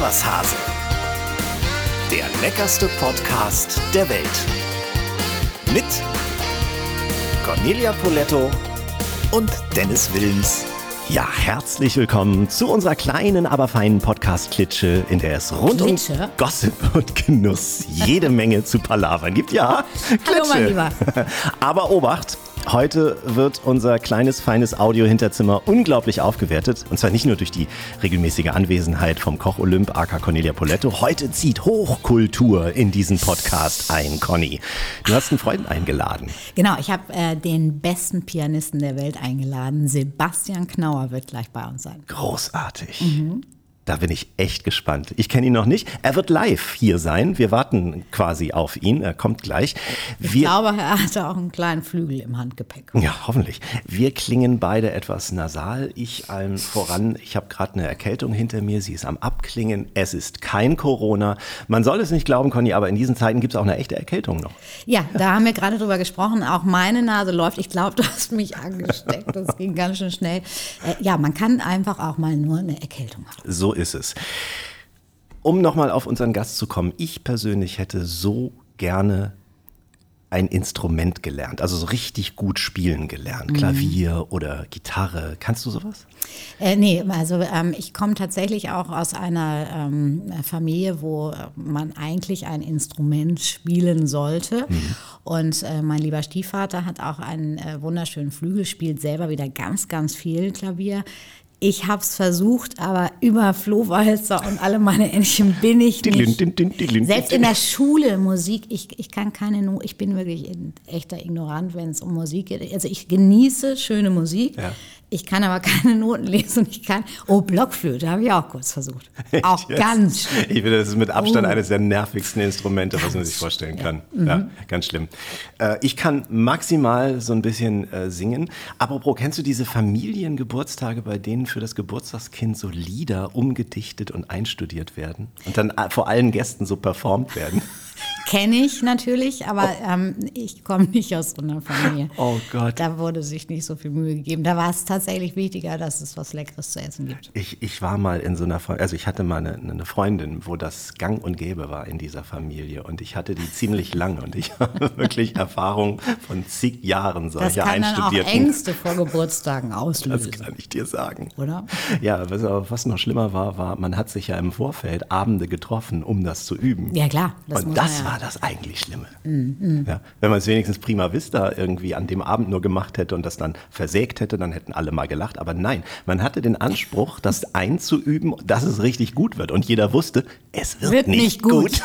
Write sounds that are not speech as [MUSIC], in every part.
Was Hase. Der leckerste Podcast der Welt. Mit Cornelia Poletto und Dennis Wilms. Ja, herzlich willkommen zu unserer kleinen, aber feinen Podcast-Klitsche, in der es rund Klitsche? um Gossip und Genuss jede Menge zu palavern gibt. Ja, Hallo, mein Lieber. [LAUGHS] Aber Obacht, heute wird unser kleines, feines Audio-Hinterzimmer unglaublich aufgewertet. Und zwar nicht nur durch die regelmäßige Anwesenheit vom Koch Olymp, aka Cornelia Poletto. Heute zieht Hochkultur in diesen Podcast ein, Conny. Du hast einen Freund eingeladen. Genau, ich habe äh, den besten Pianisten der Welt eingeladen. Sebastian Knauer wird gleich bei uns sein. Großartig. Da bin ich echt gespannt. Ich kenne ihn noch nicht. Er wird live hier sein. Wir warten quasi auf ihn. Er kommt gleich. Ich Wir glaube, er hatte auch einen kleinen Flügel im Handgepäck. Ja, hoffentlich. Wir klingen beide etwas nasal. Ich allen voran. Ich habe gerade eine Erkältung hinter mir. Sie ist am Abklingen. Es ist kein Corona. Man soll es nicht glauben, Conny, aber in diesen Zeiten gibt es auch eine echte Erkältung noch. Ja, da haben wir gerade drüber gesprochen. Auch meine Nase läuft. Ich glaube, [LAUGHS] du hast mich angesteckt. Das ging ganz schön schnell. Äh, ja, man kann einfach auch mal nur eine Erkältung haben. So ist es. Um nochmal auf unseren Gast zu kommen. Ich persönlich hätte so gerne ein Instrument gelernt, also so richtig gut spielen gelernt. Klavier oder Gitarre. Kannst du sowas? Äh, nee, also ähm, ich komme tatsächlich auch aus einer ähm, Familie, wo man eigentlich ein Instrument spielen sollte. Und äh, mein lieber Stiefvater hat auch einen äh, wunderschönen Flügel, spielt selber wieder ganz, ganz viel Klavier. Ich habe es versucht, aber über Flohwalzer und alle meine Ähnchen bin ich nicht. Selbst in der Schule Musik, ich, ich kann keine, No- ich bin wirklich ein echter Ignorant, wenn es um Musik geht. Also ich genieße schöne Musik, Ja. Ich kann aber [LAUGHS] keine Noten lesen und ich kann, oh, Blockflöte habe ich auch kurz versucht. Auch Yes. ganz schlimm. Ich finde, das ist mit Abstand Oh. eines der nervigsten Instrumente, was man sich vorstellen kann. Ja, ganz schlimm. Äh, ich kann maximal so ein bisschen äh, singen. Apropos, kennst du diese Familiengeburtstage, bei denen für das Geburtstagskind so Lieder umgedichtet und einstudiert werden und dann äh, vor allen Gästen so performt werden? [LAUGHS] Kenne ich natürlich, aber ähm, ich komme nicht aus so einer Familie. Oh Gott. Da wurde sich nicht so viel Mühe gegeben. Da war es tatsächlich wichtiger, dass es was Leckeres zu essen gibt. Ich, ich war mal in so einer, Fa- also ich hatte mal eine, eine Freundin, wo das gang und gäbe war in dieser Familie und ich hatte die ziemlich lang und ich [LAUGHS] habe wirklich Erfahrung von zig Jahren Das solcher kann dann auch einstudierten. Ängste vor Geburtstagen Das auslösen, kann ich dir sagen. oder? Ja, was, aber was noch schlimmer war, war, man hat sich ja im Vorfeld Abende getroffen, um das zu üben. Ja, klar. das und muss das man ja. War das eigentlich Schlimme. Ja, wenn man es wenigstens prima vista irgendwie an dem Abend nur gemacht hätte und das dann versägt hätte, dann hätten alle mal gelacht. Aber nein, man hatte den Anspruch, das einzuüben, dass es richtig gut wird. Und jeder wusste, es wird, Wird nicht, nicht gut.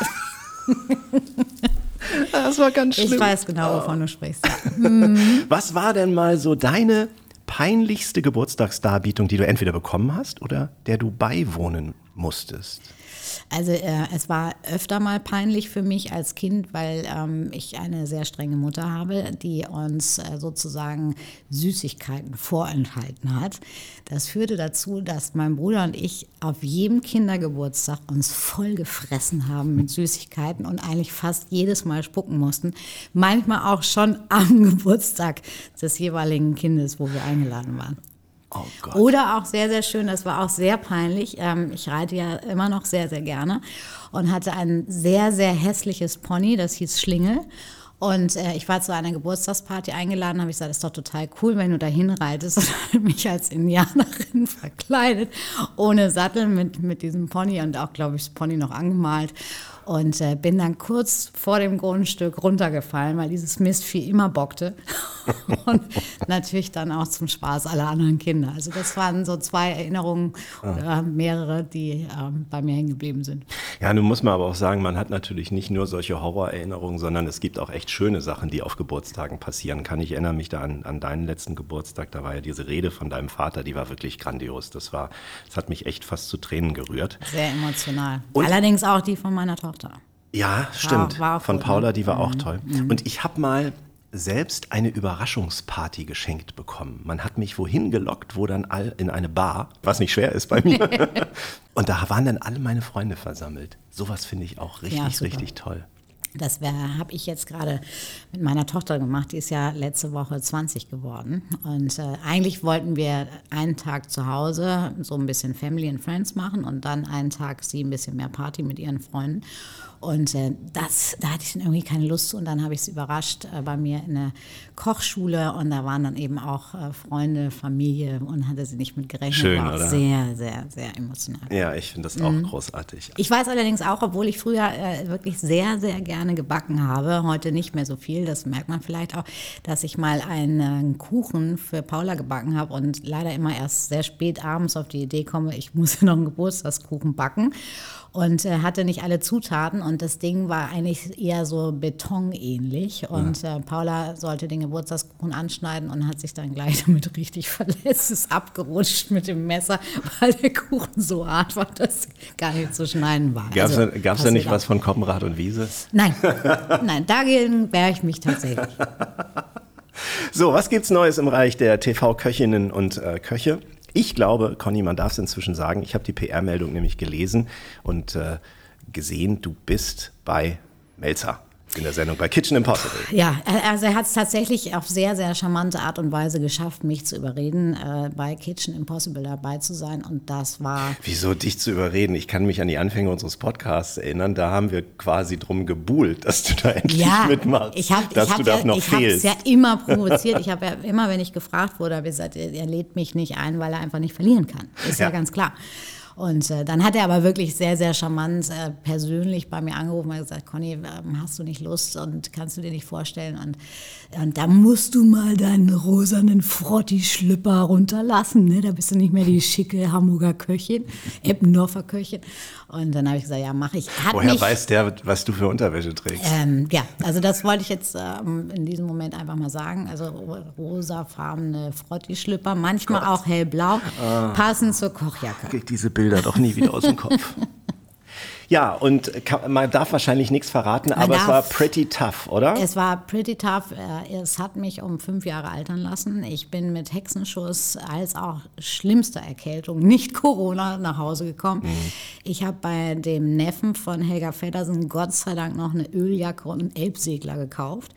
gut. [LAUGHS] [LAUGHS] das war ganz schlimm. Ich weiß genau, wovon du sprichst. Ja. [LAUGHS] Was war denn mal so deine peinlichste Geburtstagsdarbietung, die du entweder bekommen hast oder der du beiwohnen musstest? Also äh, es war öfter mal peinlich für mich als Kind, weil ähm, ich eine sehr strenge Mutter habe, die uns äh, sozusagen Süßigkeiten vorenthalten hat. Das führte dazu, dass mein Bruder und ich auf jedem Kindergeburtstag uns voll gefressen haben mit Süßigkeiten und eigentlich fast jedes Mal spucken mussten. Manchmal auch schon am [LAUGHS] Geburtstag des jeweiligen Kindes, wo wir eingeladen waren. Oh Gott. Oder auch sehr, sehr schön, das war auch sehr peinlich. Ähm, ich reite ja immer noch sehr, sehr gerne und hatte ein sehr, sehr hässliches Pony, das hieß Schlingel. Und äh, ich war zu einer Geburtstagsparty eingeladen, habe ich gesagt, das ist doch total cool, wenn du da hinreitest. [LAUGHS] Und mich als Indianerin [LAUGHS] verkleidet, ohne Sattel mit, mit diesem Pony und auch, glaube ich, das Pony noch angemalt. Und äh, bin dann kurz vor dem Grundstück runtergefallen, weil dieses Mistvieh immer bockte. [LAUGHS] und natürlich dann auch zum Spaß aller anderen Kinder. Also das waren so zwei Erinnerungen, oder mehrere, die ähm, bei mir hängen geblieben sind. Ja, nun muss man aber auch sagen, man hat natürlich nicht nur solche Horrorerinnerungen, sondern es gibt auch echt schöne Sachen, die auf Geburtstagen passieren kann. Ich erinnere mich da an, an deinen letzten Geburtstag, da war ja diese Rede von deinem Vater, die war wirklich grandios. Das war, das hat mich echt fast zu Tränen gerührt. Sehr emotional. Und- Allerdings auch die von meiner Tochter. Ja, stimmt. war auch Von gut, Paula, ne? die war auch toll. Und ich habe mal selbst eine Überraschungsparty geschenkt bekommen. Man hat mich wohin gelockt, wo dann all in eine Bar, was nicht schwer ist bei mir. [LAUGHS] Und da waren dann alle meine Freunde versammelt. Sowas finde ich auch richtig, Ja, richtig toll. Das habe ich jetzt gerade mit meiner Tochter gemacht. Die ist ja letzte Woche 20 geworden. Und äh, eigentlich wollten wir einen Tag zu Hause so ein bisschen Family and Friends machen und dann einen Tag sie ein bisschen mehr Party mit ihren Freunden. Und äh, das, da hatte ich dann irgendwie keine Lust zu. Und dann habe ich es überrascht äh, bei mir in der Kochschule. Und da waren dann eben auch äh, Freunde, Familie und hatte sie nicht mit gerechnet. Schön, War oder? sehr, sehr, sehr emotional. Ja, ich finde das auch Mhm. großartig. Ich weiß allerdings auch, obwohl ich früher äh, wirklich sehr, sehr gerne gebacken habe, heute nicht mehr so viel, das merkt man vielleicht auch, dass ich mal einen Kuchen für Paula gebacken habe und leider immer erst sehr spät abends auf die Idee komme, ich muss [LAUGHS] noch einen Geburtstagskuchen backen und äh, hatte nicht alle Zutaten und das Ding war eigentlich eher so betonähnlich und äh, Paula sollte den Geburtstagskuchen anschneiden und hat sich dann gleich [LAUGHS] damit richtig verletzt, ist abgerutscht mit dem Messer, [LAUGHS] weil der Kuchen so hart war, dass gar nicht zu schneiden war. Gab es Also, da, gab's da nicht was von Koppenrad und Wiese? Nein, [LAUGHS] nein, dagegen wehre ich mich tatsächlich. So, was gibt's Neues im Bereich der TV-Köchinnen und äh, Köche? Ich glaube, Conny, man darf es inzwischen sagen, ich habe die PR-Meldung nämlich gelesen und äh, gesehen, du bist bei Melzer in der Sendung bei Kitchen Impossible. Ja, also er hat es tatsächlich auf sehr, sehr charmante Art und Weise geschafft, mich zu überreden, äh, bei Kitchen Impossible dabei zu sein. Und das war Wieso dich zu überreden? Ich kann mich an die Anfänge unseres Podcasts erinnern, da haben wir quasi drum gebuhlt, dass du da [LAUGHS] endlich ja, mitmachst, ich habe dass ich du hab da ja, noch ich fehlst. ja immer provoziert. Ich habe ja immer, wenn ich gefragt wurde, habe ich gesagt, er, er lädt mich nicht ein, weil er einfach nicht verlieren kann. Ist ja, Ja. ganz klar. Und äh, dann hat er aber wirklich sehr, sehr charmant äh, persönlich bei mir angerufen und gesagt, Conny, ähm, hast du nicht Lust und kannst du dir nicht vorstellen? Und, und da musst du mal deinen rosanen Frotti-Schlüpper runterlassen. Ne? Da bist du nicht mehr die schicke Hamburger Köchin, Eppendorfer Köchin. Und dann habe ich gesagt, ja, mache ich. Hat Woher mich, weiß der, was du für Unterwäsche trägst? ähm, ja, also das wollte ich jetzt ähm, in diesem Moment einfach mal sagen. Also ro- rosafarbene Frotti-Schlüpper, manchmal auch hellblau, Ah. passend zur Kochjacke. Krieg diese Bilder doch nie wieder aus dem Kopf. [LAUGHS] Ja, und man darf wahrscheinlich nichts verraten, aber es darf- war pretty tough, oder? Es war pretty tough. Äh, Es hat mich um fünf Jahre altern lassen. Ich bin mit Hexenschuss als auch schlimmster Erkältung, nicht Corona, nach Hause gekommen. Ich habe bei dem Neffen von Helga Feddersen Gott sei Dank noch eine Öljacke und einen Elbsegler gekauft.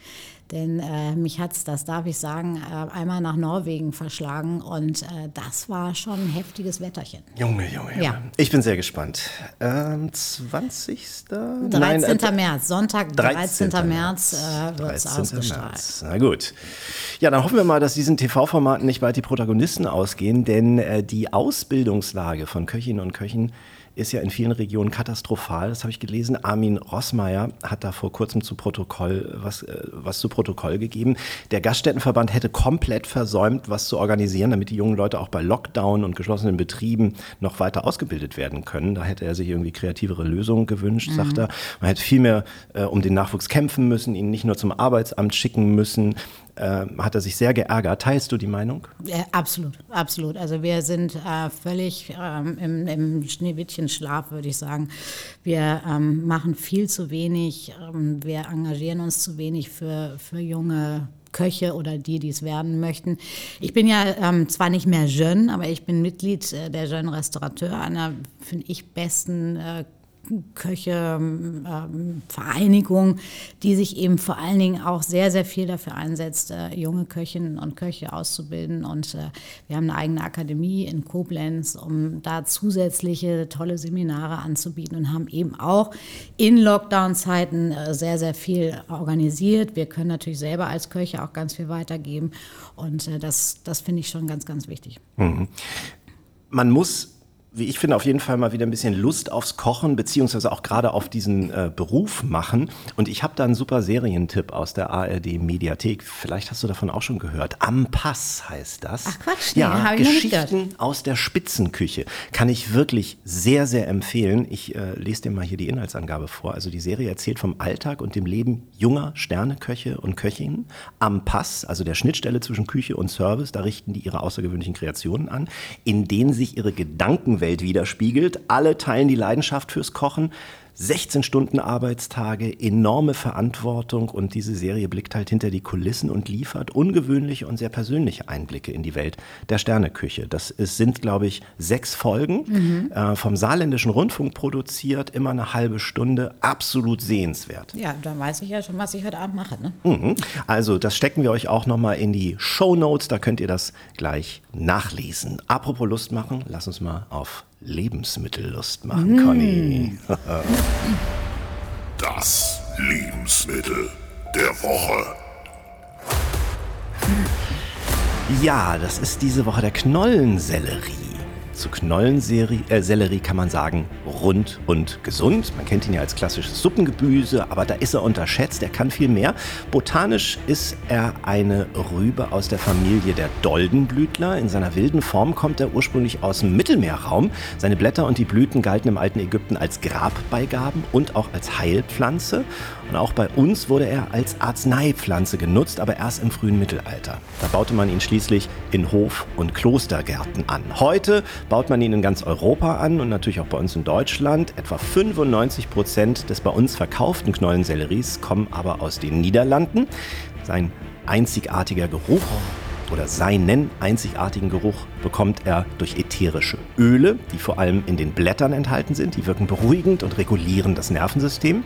Denn äh, mich hat es, das darf ich sagen, äh, einmal nach Norwegen verschlagen und äh, das war schon ein heftiges Wetterchen. Junge, Junge, Junge. Ja. Ich bin sehr gespannt. Ähm, 20. 13. Nein, äh, März, Sonntag, 13. März äh, wird es 13. ausgestrahlt. März. Na gut. Ja, dann hoffen wir mal, dass diesen TV-Formaten nicht bald die Protagonisten ausgehen, denn äh, die Ausbildungslage von Köchinnen und Köchen ist ja in vielen Regionen katastrophal. Das habe ich gelesen. Armin Rossmeier hat da vor kurzem zu Protokoll was, äh, was zu Protokoll gegeben. Der Gaststättenverband hätte komplett versäumt, was zu organisieren, damit die jungen Leute auch bei Lockdown und geschlossenen Betrieben noch weiter ausgebildet werden können. Da hätte er sich irgendwie kreativere Lösungen gewünscht, sagt er. Man hätte viel mehr äh, um den Nachwuchs kämpfen müssen, ihn nicht nur zum Arbeitsamt schicken müssen. Äh, hat er sich sehr geärgert. Teilst du die Meinung? Ja, absolut, absolut. Also wir sind äh, völlig ähm, im, im Schneewittchenschlaf, würde ich sagen. Wir ähm, machen viel zu wenig, ähm, wir engagieren uns zu wenig für, für junge Köche oder die, die es werden möchten. Ich bin ja ähm, zwar nicht mehr Jeune, aber ich bin Mitglied äh, der Jeune Restaurateur, einer, finde ich, besten äh, Köche, ähm, Vereinigung, die sich eben vor allen Dingen auch sehr, sehr viel dafür einsetzt, äh, junge Köchinnen und Köche auszubilden. Und äh, wir haben eine eigene Akademie in Koblenz, um da zusätzliche tolle Seminare anzubieten und haben eben auch in Lockdown-Zeiten äh, sehr, sehr viel organisiert. Wir können natürlich selber als Köche auch ganz viel weitergeben. Und das, das finde ich schon ganz, ganz wichtig. man muss, wie ich finde, auf jeden Fall mal wieder ein bisschen Lust aufs Kochen, beziehungsweise auch gerade auf diesen äh, Beruf machen. Und ich habe da einen super Serientipp aus der ARD-Mediathek. Vielleicht hast du davon auch schon gehört. Am Pass heißt das. Ach Quatsch, nee, ja, hab ich noch nicht Geschichten aus der Spitzenküche. Kann ich wirklich sehr, sehr empfehlen. Ich äh, lese dir mal hier die Inhaltsangabe vor. Also die Serie erzählt vom Alltag und dem Leben junger Sterneköche und Köchinnen am Pass, also der Schnittstelle zwischen Küche und Service. Da richten die ihre außergewöhnlichen Kreationen an, in denen sich ihre Gedankenwelt widerspiegelt. Alle teilen die Leidenschaft fürs Kochen. 16 Stunden Arbeitstage, enorme Verantwortung und diese Serie blickt halt hinter die Kulissen und liefert ungewöhnliche und sehr persönliche Einblicke in die Welt der Sterneküche. Das ist, sind, glaube ich, sechs Folgen mhm. äh, vom Saarländischen Rundfunk produziert, immer eine halbe Stunde, absolut sehenswert. Ja, dann weiß ich ja schon, was ich heute Abend mache. Ne? Mhm. Also das stecken wir euch auch nochmal in die Show Notes, da könnt ihr das gleich nachlesen. Apropos Lust machen, lass uns mal auf Lebensmittellust machen, mm. Conny. [LAUGHS] das Lebensmittel der Woche. Ja, das ist diese Woche der Knollensellerie. Zu Knollensellerie äh, kann man sagen, rund und gesund. Man kennt ihn ja als klassisches Suppengebüse, aber da ist er unterschätzt. Er kann viel mehr. Botanisch ist er eine Rübe aus der Familie der Doldenblütler. In seiner wilden Form kommt er ursprünglich aus dem Mittelmeerraum. Seine Blätter und die Blüten galten im alten Ägypten als Grabbeigaben und auch als Heilpflanze. Und auch bei uns wurde er als Arzneipflanze genutzt, aber erst im frühen Mittelalter. Da baute man ihn schließlich in Hof- und Klostergärten an. Heute baut man ihn in ganz Europa an und natürlich auch bei uns in Deutschland. Etwa 95 Prozent des bei uns verkauften Knollenselleries kommen aber aus den Niederlanden. Sein einzigartiger Geruch oder seinen einzigartigen Geruch bekommt er durch ätherische Öle, die vor allem in den Blättern enthalten sind. Die wirken beruhigend und regulieren das Nervensystem.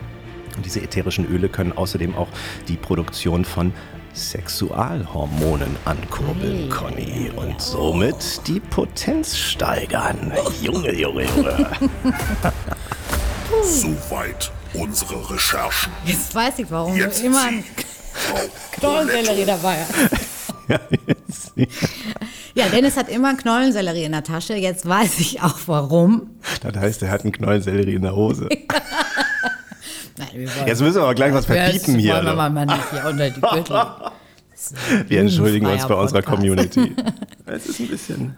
Und diese ätherischen Öle können außerdem auch die Produktion von Sexualhormonen ankurbeln, Conny. Und somit die Potenz steigern. Junge, Junge, Junge. [LAUGHS] Soweit unsere Recherchen. Jetzt weiß ich, warum Jetzt du immer einen [LAUGHS] Knollensellerie dabei hast. [LAUGHS] Ja, ja, Dennis hat immer einen Knollensellerie in der Tasche. Jetzt weiß ich auch warum. Das heißt, er hat einen Knollensellerie in der Hose. Nein, Jetzt müssen wir aber gleich was verbieten hier. Wollen wir mal nicht hier unter die Gürtel. [LAUGHS] Wir entschuldigen uns bei unserer Community. [LAUGHS] Es ist ein bisschen.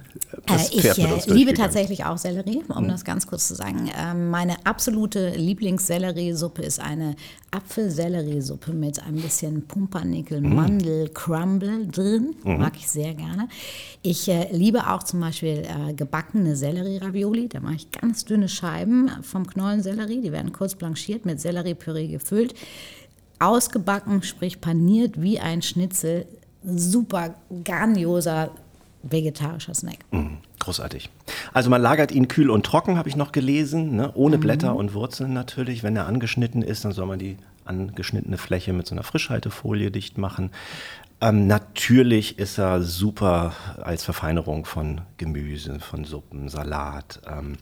Äh, ich äh, liebe tatsächlich auch Sellerie, um mhm. das ganz kurz zu sagen. Ähm, meine absolute Lieblingsselleriesuppe ist eine Apfelselleriesuppe mit ein bisschen Pumpernickel, mhm. Mandel, Crumble drin. Mhm. Mag ich sehr gerne. Ich äh, liebe auch zum Beispiel äh, gebackene Sellerie-Ravioli. Da mache ich ganz dünne Scheiben vom Knollensellerie. Die werden kurz blanchiert mit Selleriepüree gefüllt ausgebacken, sprich paniert wie ein Schnitzel. Super grandioser vegetarischer Snack. Mm, großartig. Also man lagert ihn kühl und trocken, habe ich noch gelesen, ne? ohne mhm. Blätter und Wurzeln natürlich. Wenn er angeschnitten ist, dann soll man die angeschnittene Fläche mit so einer Frischhaltefolie dicht machen. Ähm, natürlich ist er super als Verfeinerung von Gemüse, von Suppen, Salat. Ähm,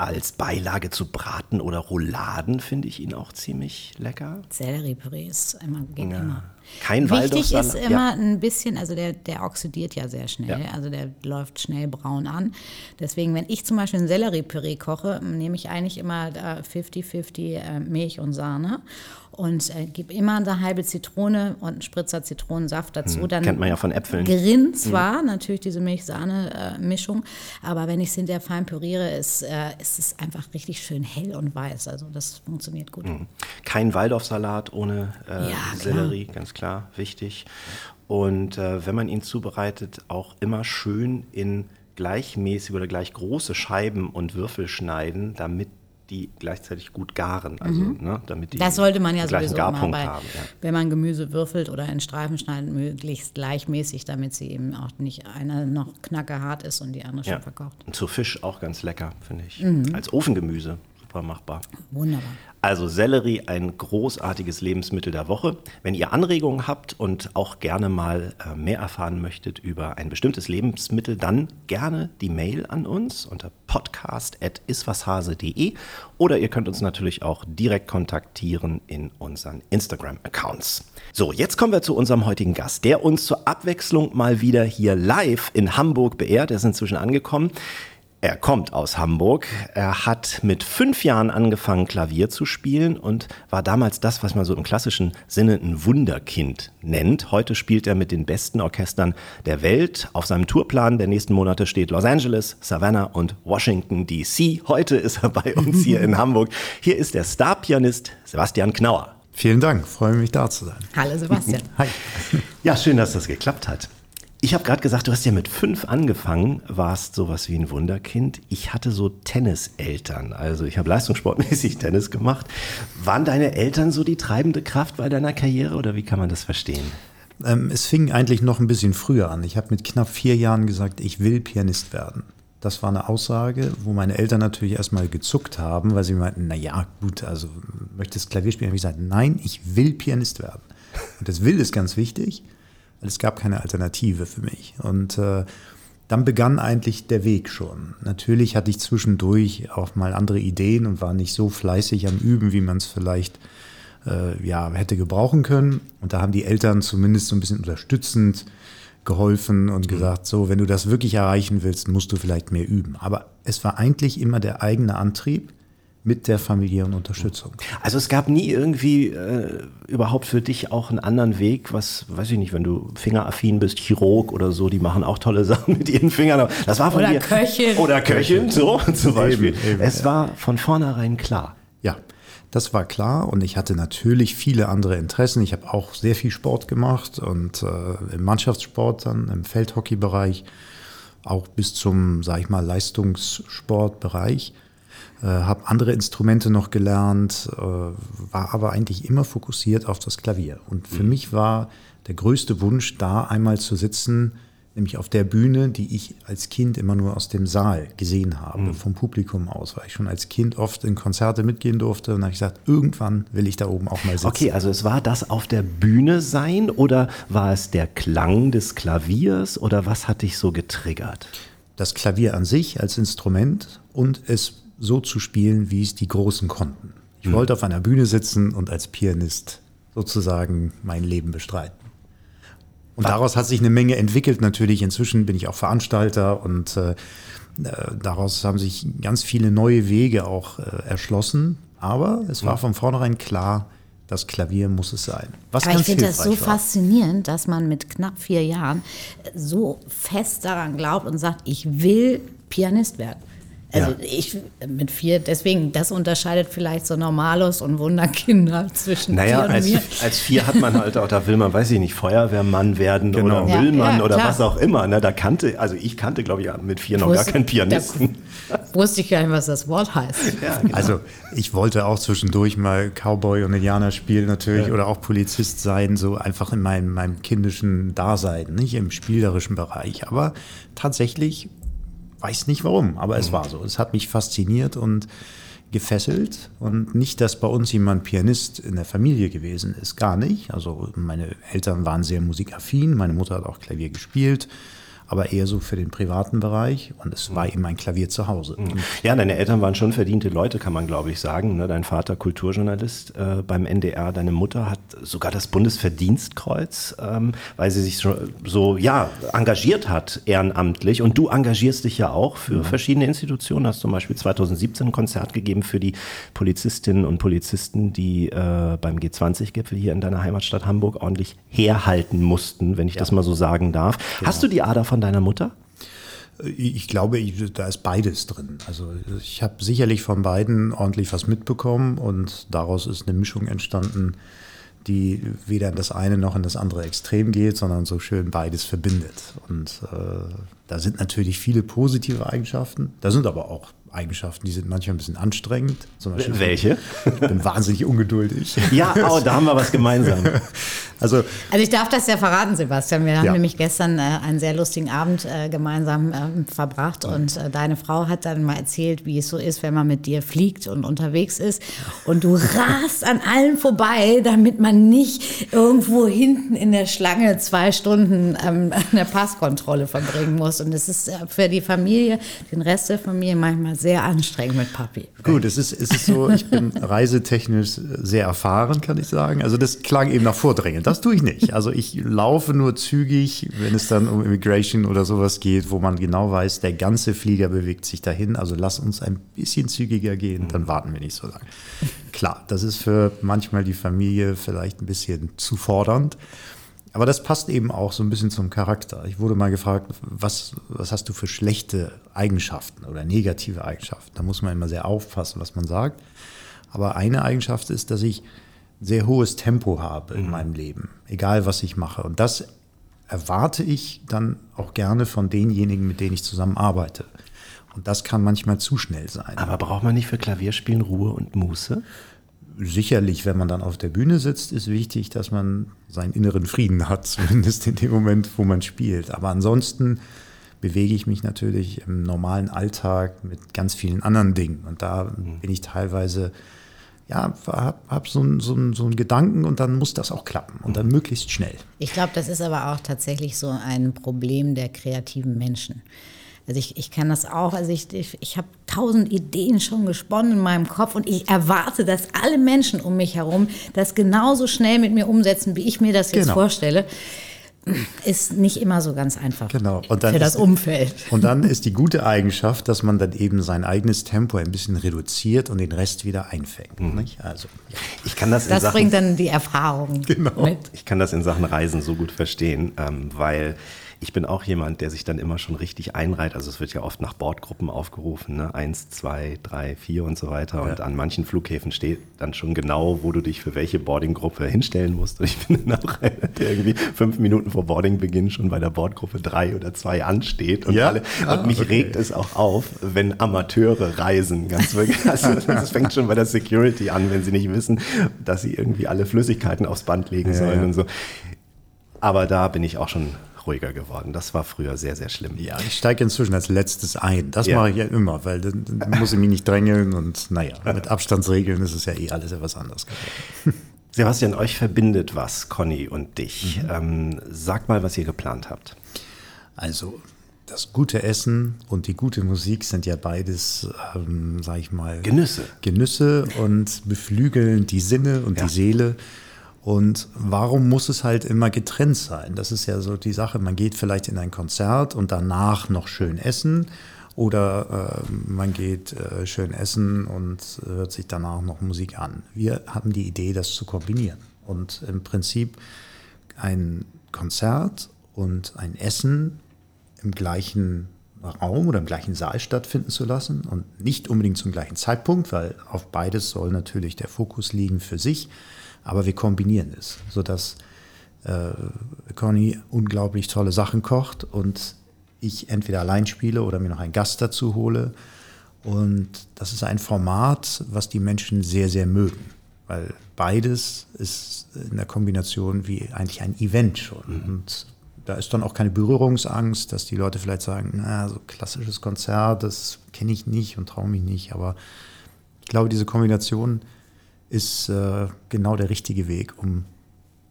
als Beilage zu Braten oder Rouladen finde ich ihn auch ziemlich lecker. Selleriepüree ist immer, geht ja. immer. Kein Wichtig ist immer ja. ein bisschen, also der, der oxidiert ja sehr schnell, ja. also der läuft schnell braun an. Deswegen, wenn ich zum Beispiel ein Selleriepüree koche, nehme ich eigentlich immer 50-50 äh, Milch und Sahne und äh, gebe immer eine halbe Zitrone und einen Spritzer Zitronensaft dazu. Hm, dann kennt man ja von Äpfeln. Gerinnt hm. zwar hm. natürlich diese Milch-Sahne-Mischung, aber wenn ich es hinterher fein püriere, ist, äh, ist es einfach richtig schön hell und weiß. Also das funktioniert gut. Hm. Kein Waldorfsalat ohne äh, ja, Sellerie, ganz klar, wichtig. Und äh, wenn man ihn zubereitet, auch immer schön in gleichmäßige oder gleich große Scheiben und Würfel schneiden, damit die gleichzeitig gut garen, also mhm. ne, damit die Das sollte man ja sowieso Garpunkt bei, haben, ja. wenn man Gemüse würfelt oder in Streifen schneidet, möglichst gleichmäßig, damit sie eben auch nicht eine noch knackerhart ist und die andere schon ja. verkocht. Und zu Fisch auch ganz lecker, finde ich. Mhm. Als Ofengemüse super machbar. Wunderbar. Also Sellerie, ein großartiges Lebensmittel der Woche. Wenn ihr Anregungen habt und auch gerne mal äh, mehr erfahren möchtet über ein bestimmtes Lebensmittel, dann gerne die Mail an uns unter podcast.iswashase.de oder ihr könnt uns natürlich auch direkt kontaktieren in unseren Instagram-Accounts. So, jetzt kommen wir zu unserem heutigen Gast, der uns zur Abwechslung mal wieder hier live in Hamburg beehrt. Er ist inzwischen angekommen. Er kommt aus Hamburg. Er hat mit fünf Jahren angefangen, Klavier zu spielen und war damals das, was man so im klassischen Sinne ein Wunderkind nennt. Heute spielt er mit den besten Orchestern der Welt. Auf seinem Tourplan der nächsten Monate steht Los Angeles, Savannah und Washington DC. Heute ist er bei uns hier in [LAUGHS] Hamburg. Hier ist der Starpianist Sebastian Knauer. Vielen Dank, freue mich da zu sein. Hallo Sebastian. [LAUGHS] Hi. Ja, schön, dass das geklappt hat. Ich habe gerade gesagt, du hast ja mit fünf angefangen, warst sowas wie ein Wunderkind. Ich hatte so Tenniseltern, also ich habe leistungssportmäßig [LAUGHS] Tennis gemacht. Waren deine Eltern so die treibende Kraft bei deiner Karriere oder wie kann man das verstehen? Ähm, es fing eigentlich noch ein bisschen früher an. Ich habe mit knapp vier Jahren gesagt, ich will Pianist werden. Das war eine Aussage, wo meine Eltern natürlich erstmal gezuckt haben, weil sie meinten, na ja, gut, also möchtest Klavier spielen? Habe ich gesagt, nein, ich will Pianist werden. Und das Will ist ganz wichtig es gab keine Alternative für mich. Und äh, dann begann eigentlich der Weg schon. Natürlich hatte ich zwischendurch auch mal andere Ideen und war nicht so fleißig am Üben, wie man es vielleicht äh, ja, hätte gebrauchen können. Und da haben die Eltern zumindest so ein bisschen unterstützend geholfen und mhm. gesagt, so, wenn du das wirklich erreichen willst, musst du vielleicht mehr üben. Aber es war eigentlich immer der eigene Antrieb mit der familiären Unterstützung. Also es gab nie irgendwie äh, überhaupt für dich auch einen anderen Weg, was, weiß ich nicht, wenn du fingeraffin bist, Chirurg oder so, die machen auch tolle [LAUGHS] Sachen mit ihren Fingern. Das war von oder dir, Köchin. Oder Köchin, so [LAUGHS] zum Beispiel. Eben, eben, es ja. war von vornherein klar. Ja, das war klar und ich hatte natürlich viele andere Interessen. Ich habe auch sehr viel Sport gemacht und äh, im Mannschaftssport dann, im Feldhockeybereich, auch bis zum, sag ich mal, Leistungssportbereich äh, habe andere Instrumente noch gelernt, äh, war aber eigentlich immer fokussiert auf das Klavier. Und für mhm. mich war der größte Wunsch, da einmal zu sitzen, nämlich auf der Bühne, die ich als Kind immer nur aus dem Saal gesehen habe, mhm. vom Publikum aus, weil ich schon als Kind oft in Konzerte mitgehen durfte. Und habe ich gesagt, irgendwann will ich da oben auch mal sitzen. Okay, also es war das auf der Bühne sein oder war es der Klang des Klaviers oder was hat dich so getriggert? Das Klavier an sich als Instrument und es so zu spielen, wie es die Großen konnten. Ich mhm. wollte auf einer Bühne sitzen und als Pianist sozusagen mein Leben bestreiten. Und daraus hat sich eine Menge entwickelt. Natürlich, inzwischen bin ich auch Veranstalter und äh, äh daraus haben sich ganz viele neue Wege auch äh, erschlossen. Aber es war von vornherein klar, das Klavier muss es sein. Was Aber ich finde das so war. faszinierend, dass man mit knapp vier Jahren so fest daran glaubt und sagt, ich will Pianist werden. Also ja. ich mit vier, deswegen, das unterscheidet vielleicht so Normalos und Wunderkinder [LAUGHS] zwischen naja, und als, mir. als vier hat man halt auch, da will man, weiß ich nicht, Feuerwehrmann werden genau. oder Müllmann ja, oder klar. was auch immer. Ne? Da kannte, also ich kannte, glaube ich, mit vier noch wusste, gar keinen Pianisten. wusste ich gar nicht, was das Wort heißt. [LAUGHS] Genau. Also ich wollte auch zwischendurch mal Cowboy und Indianer spielen natürlich oder auch Polizist sein, so einfach in meinem, meinem kindischen Dasein, nicht im spielerischen Bereich. Aber tatsächlich weiß nicht warum, aber es mhm. war so. Es hat mich fasziniert und gefesselt und nicht, dass bei uns jemand Pianist in der Familie gewesen ist, gar nicht. Also meine Eltern waren sehr musikaffin, meine Mutter hat auch Klavier gespielt aber eher so für den privaten Bereich und es war eben ein Klavier zu Hause. Mhm. Ja, deine Eltern waren schon verdiente Leute, kann man glaube ich sagen. Ne? Dein Vater Kulturjournalist äh, beim NDR, deine Mutter hat sogar das Bundesverdienstkreuz, ähm, weil sie sich so, so, ja, engagiert hat ehrenamtlich und du engagierst dich ja auch für mhm. verschiedene Institutionen. Hast zum Beispiel 2017 ein Konzert gegeben für die Polizistinnen und Polizisten, die äh, beim G20-Gipfel hier in deiner Heimatstadt Hamburg ordentlich herhalten mussten, wenn ich ja. das mal so sagen darf. Genau. Hast du die Ader von deiner Mutter? Ich glaube, ich, da ist beides drin. Also ich habe sicherlich von beiden ordentlich was mitbekommen und daraus ist eine Mischung entstanden, die weder in das eine noch in das andere Extrem geht, sondern so schön beides verbindet. Und äh, da sind natürlich viele positive Eigenschaften, da sind aber auch Eigenschaften, die sind manchmal ein bisschen anstrengend. Zum Beispiel, Welche? Ich bin wahnsinnig ungeduldig. Ja, oh, da haben wir was gemeinsam. [LAUGHS] Also, also ich darf das ja verraten, Sebastian. Wir haben ja. nämlich gestern äh, einen sehr lustigen Abend äh, gemeinsam äh, verbracht ja. und äh, deine Frau hat dann mal erzählt, wie es so ist, wenn man mit dir fliegt und unterwegs ist und du rast an allen vorbei, damit man nicht irgendwo hinten in der Schlange zwei Stunden ähm, eine Passkontrolle verbringen muss. Und es ist äh, für die Familie, den Rest der Familie manchmal sehr anstrengend mit Papi. Gut, es ist, es ist so, ich bin [LAUGHS] reisetechnisch sehr erfahren, kann ich sagen. Also das klang eben nach Vordrängen. Das tue ich nicht. Also ich laufe nur zügig, wenn es dann um Immigration oder sowas geht, wo man genau weiß, der ganze Flieger bewegt sich dahin. Also lass uns ein bisschen zügiger gehen, dann warten wir nicht so lange. Klar, das ist für manchmal die Familie vielleicht ein bisschen zu fordernd. Aber das passt eben auch so ein bisschen zum Charakter. Ich wurde mal gefragt, was, was hast du für schlechte Eigenschaften oder negative Eigenschaften? Da muss man immer sehr aufpassen, was man sagt. Aber eine Eigenschaft ist, dass ich sehr hohes Tempo habe in mhm. meinem Leben, egal was ich mache. Und das erwarte ich dann auch gerne von denjenigen, mit denen ich zusammenarbeite. Und das kann manchmal zu schnell sein. Aber braucht man nicht für Klavierspielen Ruhe und Muße? Sicherlich, wenn man dann auf der Bühne sitzt, ist wichtig, dass man seinen inneren Frieden hat, [LAUGHS] zumindest in dem Moment, wo man spielt. Aber ansonsten bewege ich mich natürlich im normalen Alltag mit ganz vielen anderen Dingen. Und da bin ich teilweise, ja, habe hab so, einen- so, so einen Gedanken und dann muss das auch klappen und dann möglichst schnell. Ich glaube, das ist aber auch tatsächlich so ein Problem der kreativen Menschen. Also ich, ich kann das auch, also ich, ich, ich habe tausend Ideen schon gesponnen in meinem Kopf und ich erwarte, dass alle Menschen um mich herum das genauso schnell mit mir umsetzen, wie ich mir das jetzt Genau. vorstelle. Ist nicht immer so ganz einfach Genau. Und dann für das ist- Umfeld. Und dann ist die gute Eigenschaft, dass man dann eben sein eigenes Tempo ein bisschen reduziert und den Rest wieder einfängt. Nicht? Also, Ich kann das, in Das Sachen, bringt dann die Erfahrung Genau. mit. Ich kann das in Sachen Reisen so gut verstehen, ähm, weil ich bin auch jemand, der sich dann immer schon richtig einreiht. Also es wird ja oft nach Bordgruppen aufgerufen, ne? eins, zwei, drei, vier und so weiter. Und an manchen Flughäfen steht dann schon genau, wo du dich für welche Boardinggruppe hinstellen musst. Und ich bin dann auch einer, der irgendwie fünf Minuten vor Boardingbeginn schon bei der Bordgruppe drei oder zwei ansteht. Und, Ja? alle, Ah, und mich okay. regt es auch auf, wenn Amateure reisen. Ganz wirklich. [LAUGHS] Also das fängt schon bei der Security an, wenn sie nicht wissen, dass sie irgendwie alle Flüssigkeiten aufs Band legen Ja, sollen ja. und so. Aber da bin ich auch schon ruhiger geworden. Das war früher sehr, sehr schlimm. ja, ich steige inzwischen als letztes ein. Das Ja. mache ich ja immer, weil dann, dann muss ich mich nicht drängeln und naja, mit Abstandsregeln ist es ja eh alles etwas geworden. [LAUGHS] Sebastian, euch verbindet was, Conny und dich. Mhm. Ähm, sag mal, was ihr geplant habt. Also das gute Essen und die gute Musik sind ja beides, ähm, sag ich mal, Genüsse. Genüsse und beflügeln die Sinne und Ja. die Seele. Und warum muss es halt immer getrennt sein? Das ist ja so die Sache. Man geht vielleicht in ein Konzert und danach noch schön essen. Oder äh, man geht äh, schön essen und hört sich danach noch Musik an. Wir haben die Idee, das zu kombinieren. Und im Prinzip ein Konzert und ein Essen im gleichen Raum oder im gleichen Saal stattfinden zu lassen und nicht unbedingt zum gleichen Zeitpunkt, weil auf beides soll natürlich der Fokus liegen für sich, aber wir kombinieren es, sodass äh, Conny unglaublich tolle Sachen kocht und ich entweder allein spiele oder mir noch einen Gast dazu hole. Und das ist ein Format, was die Menschen sehr, sehr mögen, weil beides ist in der Kombination wie eigentlich ein Event schon. Und da ist dann auch keine Berührungsangst, dass die Leute vielleicht sagen, na, so klassisches Konzert, das kenne ich nicht und traue mich nicht. Aber ich glaube, diese Kombination ist äh, genau der richtige Weg, um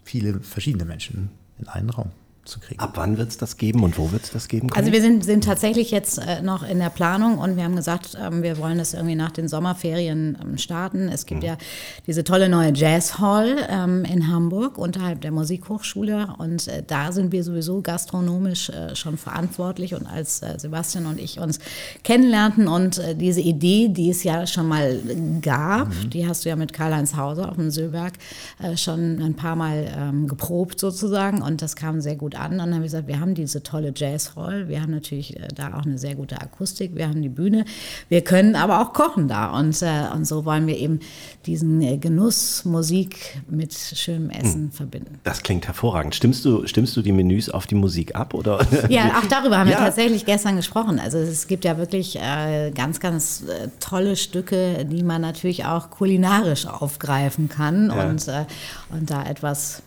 viele verschiedene Menschen in einen Raum zu kriegen. Ab wann wird es das geben und wo wird es das geben? Also Conny? wir sind, sind tatsächlich jetzt äh, noch in der Planung und wir haben gesagt, ähm, wir wollen das irgendwie nach den Sommerferien ähm, starten. Es gibt ja diese tolle neue Jazz Hall ähm, in Hamburg unterhalb der Musikhochschule und äh, da sind wir sowieso gastronomisch äh, schon verantwortlich und als äh, Sebastian und ich uns kennenlernten und äh, diese Idee, die es ja schon mal gab, die hast du ja mit Karl-Heinz Hauser auf dem Söberg äh, schon ein paar Mal ähm, geprobt sozusagen und das kam sehr gut an. Und dann haben wir gesagt, wir haben diese tolle Jazz Hall, wir haben natürlich äh, da auch eine sehr gute Akustik, wir haben die Bühne, wir können aber auch kochen da und, äh, und so wollen wir eben diesen äh, Genuss Musik mit schönem Essen verbinden. das klingt hervorragend. Stimmst du, stimmst du die Menüs auf die Musik ab? Oder? [LAUGHS] Ja, auch darüber haben Ja. wir tatsächlich gestern gesprochen. Also es gibt ja wirklich äh, ganz, ganz äh, tolle Stücke, die man natürlich auch kulinarisch aufgreifen kann Ja. und, und da etwas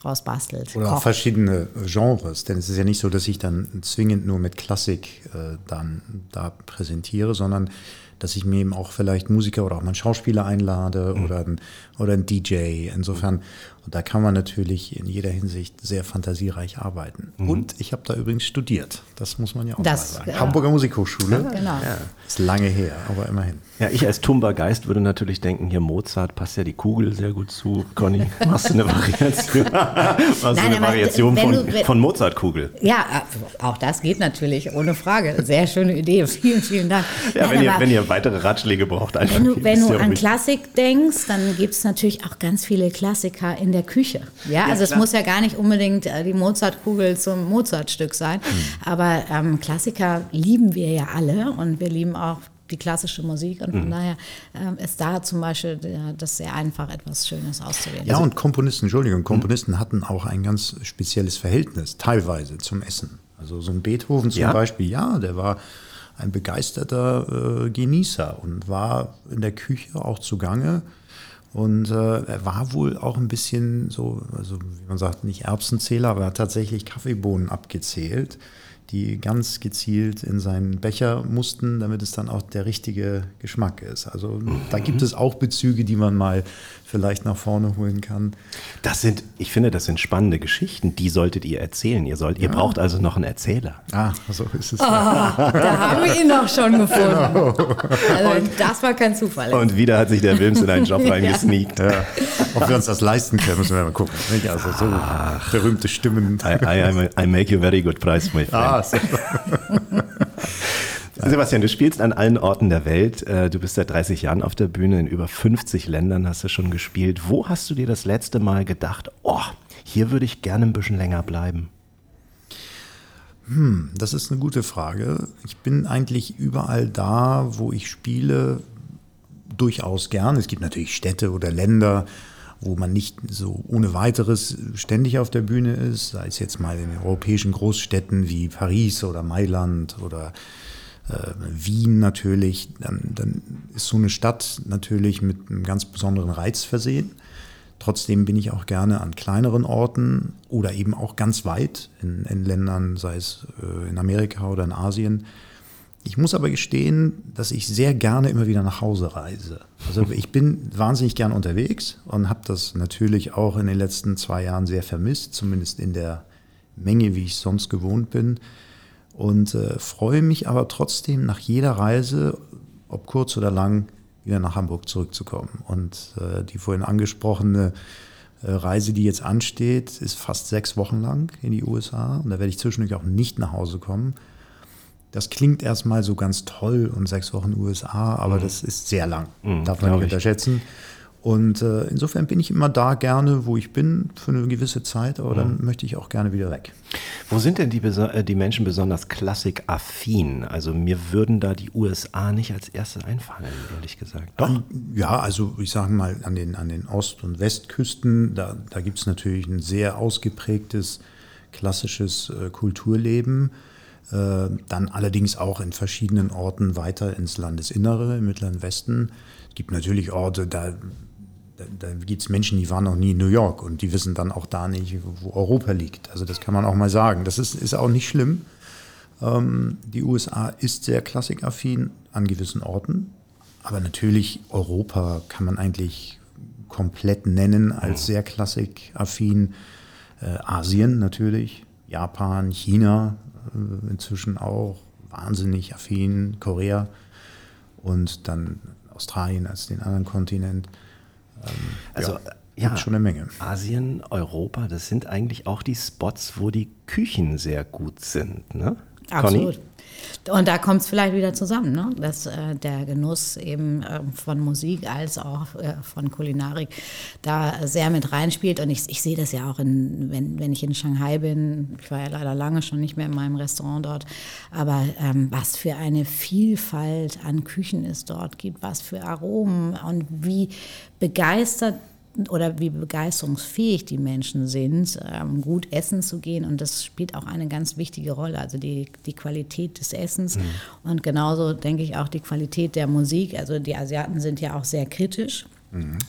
draus bastelt. Oder auch verschiedene Genres, denn es ist ja nicht so, dass ich dann zwingend nur mit Klassik äh, dann da präsentiere, sondern dass ich mir eben auch vielleicht Musiker oder auch mal einen Schauspieler einlade oder, ein, oder einen DJ. Insofern, und da kann man natürlich in jeder Hinsicht sehr fantasiereich arbeiten. Und ich habe da übrigens studiert. Das muss man ja auch Das, mal sagen. ja. Hamburger Musikhochschule. Genau. Ist lange her, aber immerhin. Ja, ich als Tumba-Geist würde natürlich denken, hier Mozart passt ja die Kugel sehr gut zu. Conny, machst du eine Variation, [LAUGHS] machst du Nein, eine Variation von, du- von Mozart-Kugel? Ja, auch das geht natürlich, ohne Frage. Sehr schöne Idee. [LAUGHS] Vielen, vielen Dank. Ja, Nein, wenn, ihr, wenn ihr weitere Ratschläge braucht, einfach Wenn du, wenn du ja an. Klassik denkst, dann gibt es natürlich auch ganz viele Klassiker in der Küche. Ja, also es klar. muss ja gar nicht unbedingt äh, die Mozartkugel zum Mozartstück sein. Hm. Aber ähm, Klassiker lieben wir ja alle und wir lieben auch die klassische Musik und von daher ähm, ist da zum Beispiel äh, das sehr einfach, etwas Schönes auszuwählen. Ja, und Komponisten, Entschuldigung, Komponisten hatten auch ein ganz spezielles Verhältnis, teilweise zum Essen. Also so ein Beethoven zum Ja? Beispiel, ja, der war ein begeisterter äh, Genießer und war in der Küche auch zugange. Und äh, er war wohl auch ein bisschen so, also wie man sagt, nicht Erbsenzähler, aber er hat tatsächlich Kaffeebohnen abgezählt, die ganz gezielt in seinen Becher mussten, damit es dann auch der richtige Geschmack ist. Also da gibt es auch Bezüge, die man mal vielleicht nach vorne holen kann. Das sind, ich finde, das sind spannende Geschichten, die solltet ihr erzählen. Ihr, sollt, ihr braucht also noch einen Erzähler. Ah, so ist es. Da haben wir ihn doch schon [LAUGHS] gefunden. Also, das war kein Zufall. Und wieder hat sich der Wilms in einen Job [LAUGHS] reingesneakt. Ja, ob wir uns das leisten können, müssen wir mal gucken. Nicht? Also so berühmte Stimmen. I, I, I make you very good price, my friend. Ah, Sebastian, du spielst an allen Orten der Welt. Äh, Du bist seit 30 Jahren auf der Bühne. In über 50 Ländern hast du schon gespielt. Wo hast du dir das letzte Mal gedacht, oh, hier würde ich gerne ein bisschen länger bleiben? Das ist eine gute Frage. Ich bin eigentlich überall da, wo ich spiele, durchaus gern. Es gibt natürlich Städte oder Länder, wo man nicht so ohne weiteres ständig auf der Bühne ist, sei es jetzt mal in europäischen Großstädten wie Paris oder Mailand oder äh, Wien natürlich, dann, dann ist so eine Stadt natürlich mit einem ganz besonderen Reiz versehen. Trotzdem bin ich auch gerne an kleineren Orten oder eben auch ganz weit in, in Ländern, sei es äh, in Amerika oder in Asien. Ich muss aber gestehen, dass ich sehr gerne immer wieder nach Hause reise. Also [LAUGHS] ich bin wahnsinnig gern unterwegs und habe das natürlich auch in den letzten zwei Jahren sehr vermisst, zumindest in der Menge, wie ich sonst gewohnt bin. Und äh, freue mich aber trotzdem nach jeder Reise, ob kurz oder lang, wieder nach Hamburg zurückzukommen. Und äh, die vorhin angesprochene äh, Reise, die jetzt ansteht, ist fast sechs Wochen lang in die USA. Und da werde ich zwischendurch auch nicht nach Hause kommen. Das klingt erstmal so ganz toll und sechs Wochen USA, aber das ist sehr lang. Darf man nicht ich. Und äh, insofern bin ich immer da gerne, wo ich bin, für eine gewisse Zeit, aber dann möchte ich auch gerne wieder weg. Wo sind denn die, äh, die Menschen besonders klassikaffin? Also mir würden da die USA nicht als erstes einfallen, ehrlich gesagt. Doch. Ja, also ich sage mal, an den, an den Ost- und Westküsten, da, da gibt es natürlich ein sehr ausgeprägtes klassisches äh, Kulturleben. Äh, dann allerdings auch in verschiedenen Orten weiter ins Landesinnere, im Mittleren Westen. Es gibt natürlich Orte, da, da, gibt es Menschen, die waren noch nie in New York und die wissen dann auch da nicht, wo Europa liegt. Also das kann man auch mal sagen. Das ist, ist auch nicht schlimm. Ähm, die USA ist sehr klassikaffin an gewissen Orten, aber natürlich Europa kann man eigentlich komplett nennen als sehr klassikaffin. Äh, Asien natürlich, Japan, China äh, inzwischen auch wahnsinnig affin, Korea und dann Australien als den anderen Kontinent. Also, ja, ja, gibt schon eine Menge. Asien, Europa, das sind eigentlich auch die Spots, wo die Küchen sehr gut sind, ne? Absolut. Und da kommt es vielleicht wieder zusammen, ne? dass äh, der Genuss eben äh, von Musik als auch äh, von Kulinarik da sehr mit reinspielt. Und ich, ich sehe das ja auch, in, wenn, wenn ich in Shanghai bin. Ich war ja leider lange schon nicht mehr in meinem Restaurant dort. Aber ähm, was für eine Vielfalt an Küchen es dort gibt, was für Aromen und wie begeistert oder wie begeisterungsfähig die Menschen sind, ähm, gut essen zu gehen. Und das spielt auch eine ganz wichtige Rolle, also die, die Qualität des Essens. Und genauso denke ich auch die Qualität der Musik. Also die Asiaten sind ja auch sehr kritisch,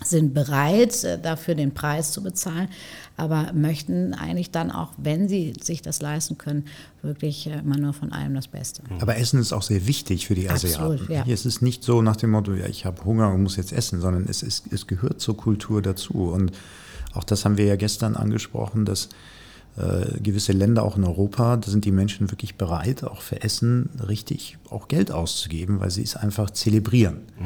sind bereit, äh, dafür den Preis zu bezahlen, aber möchten eigentlich dann auch, wenn sie sich das leisten können, wirklich äh, immer nur von allem das Beste. Aber Essen ist auch sehr wichtig für die Absolut, Asiaten. ja. Es ist nicht so nach dem Motto, ja, ich habe Hunger und muss jetzt essen, sondern es, ist, es gehört zur Kultur dazu. Und auch das haben wir ja gestern angesprochen, dass äh, gewisse Länder, auch in Europa, da sind die Menschen wirklich bereit, auch für Essen richtig auch Geld auszugeben, weil sie es einfach zelebrieren. Mhm.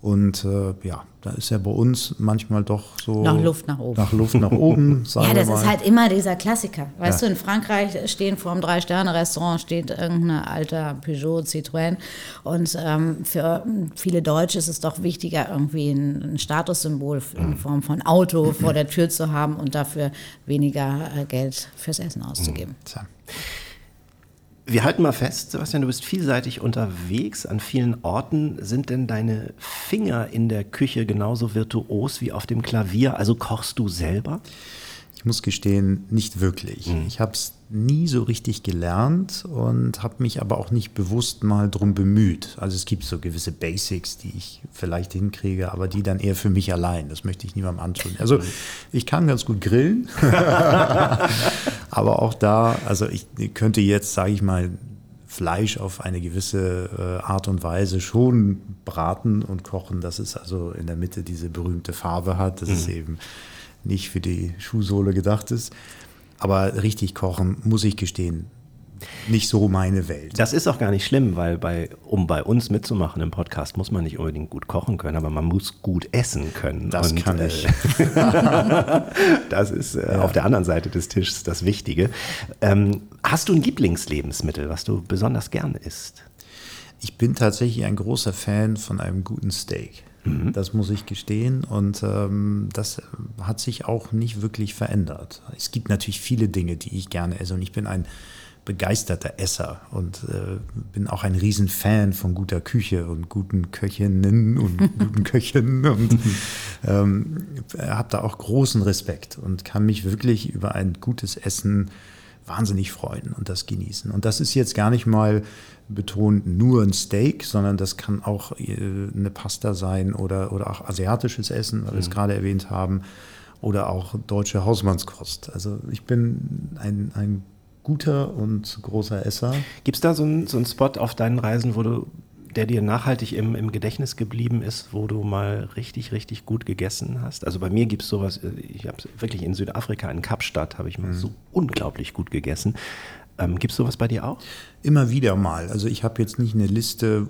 Und äh, ja, da ist ja bei uns manchmal doch so. Noch Luft nach oben. Nach Luft nach oben, [LAUGHS] Ja, das ist halt immer dieser Klassiker. Weißt Ja. du, in Frankreich stehen vor einem Drei-Sterne-Restaurant steht irgendein alter Peugeot, Citroën. Und ähm, für viele Deutsche ist es doch wichtiger, irgendwie ein, ein Statussymbol in Form von Auto vor der Tür zu haben und dafür weniger äh, Geld fürs Essen auszugeben. Tja. Wir halten mal fest, Sebastian, du bist vielseitig unterwegs an vielen Orten. Sind denn deine Finger in der Küche genauso virtuos wie auf dem Klavier? Also kochst du selber? Ich muss gestehen, nicht wirklich. Mhm. Ich habe es nie so richtig gelernt und habe mich aber auch nicht bewusst mal drum bemüht. Also es gibt so gewisse Basics, die ich vielleicht hinkriege, aber die dann eher für mich allein. Das möchte ich niemandem antun. Also ich kann ganz gut grillen, [LAUGHS] [LAUGHS] aber auch da, also ich könnte jetzt, sage ich mal, Fleisch auf eine gewisse äh, Art und Weise schon braten und kochen, dass es also in der Mitte diese berühmte Farbe hat. Das mhm. ist eben nicht für die Schuhsohle gedacht ist. Aber richtig kochen, muss ich gestehen, nicht so meine Welt. Das ist auch gar nicht schlimm, weil bei, um bei uns mitzumachen im Podcast, muss man nicht unbedingt gut kochen können, aber man muss gut essen können. Das Und, kann ich. Äh, [LAUGHS] das ist äh, ja. auf der anderen Seite des Tisches das Wichtige. Ähm, hast du ein Lieblingslebensmittel, was du besonders gern isst? Ich bin tatsächlich ein großer Fan von einem guten Steak. Mhm. Das muss ich gestehen. Und ähm, das hat sich auch nicht wirklich verändert. Es gibt natürlich viele Dinge, die ich gerne esse. Und ich bin ein begeisterter Esser und äh, bin auch ein Riesenfan von guter Küche und guten Köchinnen und [LAUGHS] guten Köchen und ähm, habe da auch großen Respekt und kann mich wirklich über ein gutes Essen wahnsinnig freuen und das genießen. Und das ist jetzt gar nicht mal betont nur ein Steak, sondern das kann auch äh, eine Pasta sein oder, oder auch asiatisches Essen, weil wir es mhm. gerade erwähnt haben, oder auch deutsche Hausmannskost. Also ich bin ein, ein guter und großer Esser. Gibt es da so einen so Spot auf deinen Reisen, wo du der dir nachhaltig im, im Gedächtnis geblieben ist, wo du mal richtig, richtig gut gegessen hast? Also bei mir gibt es sowas, äh, ich habe wirklich in Südafrika, in Kapstadt, habe ich mal mhm. so unglaublich gut gegessen. Ähm, Gibt es sowas bei dir auch? Immer wieder mal. Also ich habe jetzt nicht eine Liste,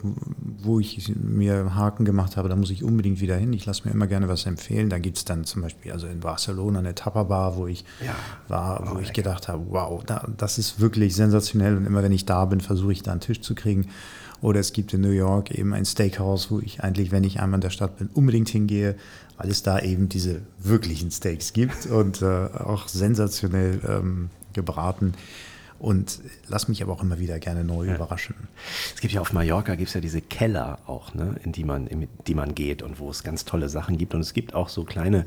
wo ich mir Haken gemacht habe, da muss ich unbedingt wieder hin. Ich lasse mir immer gerne was empfehlen. Da gibt es dann zum Beispiel also in Barcelona eine Tapa-Bar, wo ich ja. war, wo oh, ich gedacht habe, wow, da, das ist wirklich sensationell. Und immer wenn ich da bin, versuche ich da einen Tisch zu kriegen. Oder es gibt in New York eben ein Steakhouse, wo ich eigentlich, wenn ich einmal in der Stadt bin, unbedingt hingehe, weil es da eben diese wirklichen Steaks gibt und äh, auch sensationell ähm, gebraten und lass mich aber auch immer wieder gerne neu ja. überraschen. Es gibt ja auf Mallorca gibt es ja diese Keller auch, ne, in die man, in die man geht und wo es ganz tolle Sachen gibt. Und es gibt auch so kleine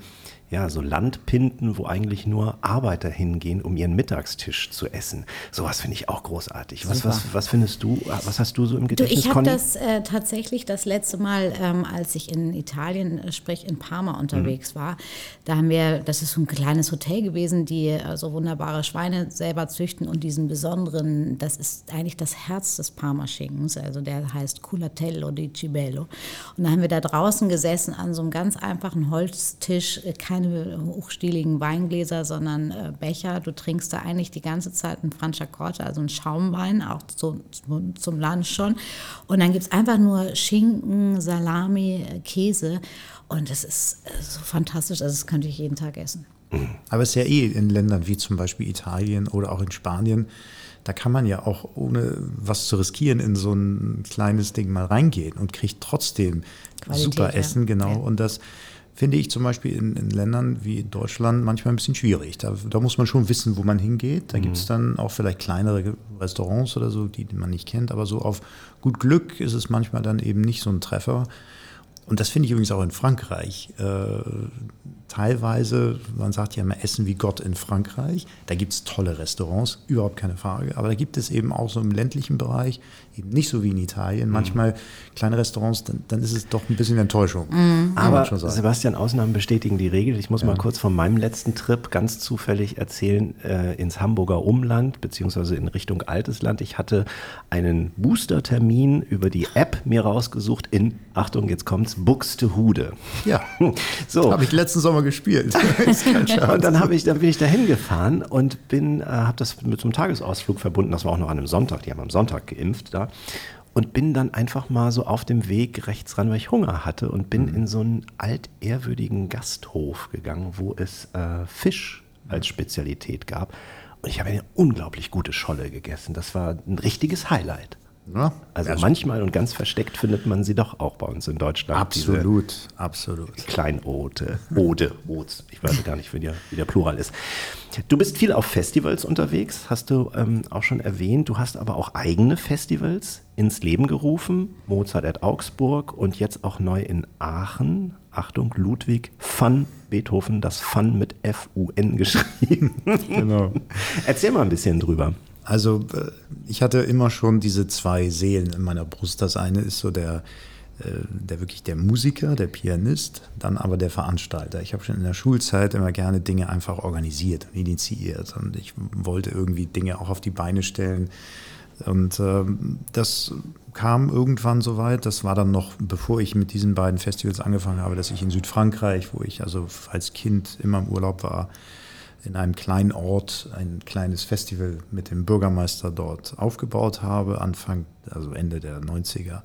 ja, so Landpinten, wo eigentlich nur Arbeiter hingehen, um ihren Mittagstisch zu essen. Sowas finde ich auch großartig. Was, was, was findest du, was hast du so im Gedächtnis, du, Ich habe das äh, tatsächlich das letzte Mal, ähm, als ich in Italien, äh, sprich in Parma unterwegs mhm. war, da haben wir, das ist so ein kleines Hotel gewesen, die äh, so wunderbare Schweine selber züchten und diesen besonderen, das ist eigentlich das Herz des Parma-Schinkens, also der heißt Culatello di Cibello. Und da haben wir da draußen gesessen an so einem ganz einfachen Holztisch, äh, kein keine hochstieligen Weingläser, sondern äh, Becher. Du trinkst da eigentlich die ganze Zeit einen Franciacorta, also einen Schaumwein, auch so, zum, zum Lunch schon. Und dann gibt es einfach nur Schinken, Salami, äh, Käse. Und das ist äh, so fantastisch, also das könnte ich jeden Tag essen. Aber es ist ja eh in Ländern wie zum Beispiel Italien oder auch in Spanien, da kann man ja auch ohne was zu riskieren in so ein kleines Ding mal reingehen und kriegt trotzdem Qualität, super Essen, genau. Ja. Und das finde ich zum Beispiel in, in, Ländern wie Deutschland manchmal ein bisschen schwierig. Da, da muss man schon wissen, wo man hingeht. Da mhm. gibt es dann auch vielleicht kleinere Restaurants oder so, die, die man nicht kennt. Aber so auf gut Glück ist es manchmal dann eben nicht so ein Treffer. Und das finde ich übrigens auch in Frankreich. Äh, teilweise, man sagt ja immer Essen wie Gott in Frankreich. Da gibt es tolle Restaurants, überhaupt keine Frage. Aber da gibt es eben auch so im ländlichen Bereich, eben nicht so wie in Italien, mhm. manchmal kleine Restaurants, dann, dann, ist es doch ein bisschen Enttäuschung. Mhm. Aber Sebastian, Ausnahmen bestätigen die Regel. Ich muss ja. mal kurz von meinem letzten Trip ganz zufällig erzählen äh, ins Hamburger Umland, beziehungsweise in Richtung Altes Land. Ich hatte einen Booster-Termin über die App mir rausgesucht in, Achtung, jetzt kommt's, Buxtehude. Ja, [LAUGHS] so. Habe ich letzten Sommer gespielt. [LAUGHS] und dann, ich, dann bin ich da hingefahren und bin, äh, habe das mit so einem Tagesausflug verbunden. Das war auch noch an einem Sonntag. Die haben am Sonntag geimpft da. Und bin dann einfach mal so auf dem Weg rechts ran, weil ich Hunger hatte und bin mhm. in so einen altehrwürdigen Gasthof gegangen, wo es äh, Fisch als Spezialität gab. Und ich habe eine unglaublich gute Scholle gegessen. Das war ein richtiges Highlight. Ja, Also manchmal und ganz versteckt findet man sie doch auch bei uns in Deutschland. absolut, absolut. Kleinote, Ode, Odes. Ich weiß gar nicht, wie der, wie der Plural ist. Du bist viel auf Festivals unterwegs, hast du ähm, auch schon erwähnt. Du hast aber auch eigene Festivals ins Leben gerufen. Mozart at Augsburg und jetzt auch neu in Aachen. Achtung, Ludwig van Beethoven, das Fun mit F-U-N geschrieben. Genau. Erzähl mal ein bisschen drüber. Also äh, ich hatte immer schon diese zwei Seelen in meiner Brust. Das eine ist so der, äh, der wirklich der Musiker, der Pianist, dann aber der Veranstalter. Ich habe schon in der Schulzeit immer gerne Dinge einfach organisiert und initiiert und ich wollte irgendwie Dinge auch auf die Beine stellen. Und ähm, das kam irgendwann so weit, das war dann noch, bevor ich mit diesen beiden Festivals angefangen habe, dass ich in Südfrankreich, wo ich also als Kind immer im Urlaub war, in einem kleinen Ort ein kleines Festival mit dem Bürgermeister dort aufgebaut habe, Anfang, also Ende der 90er.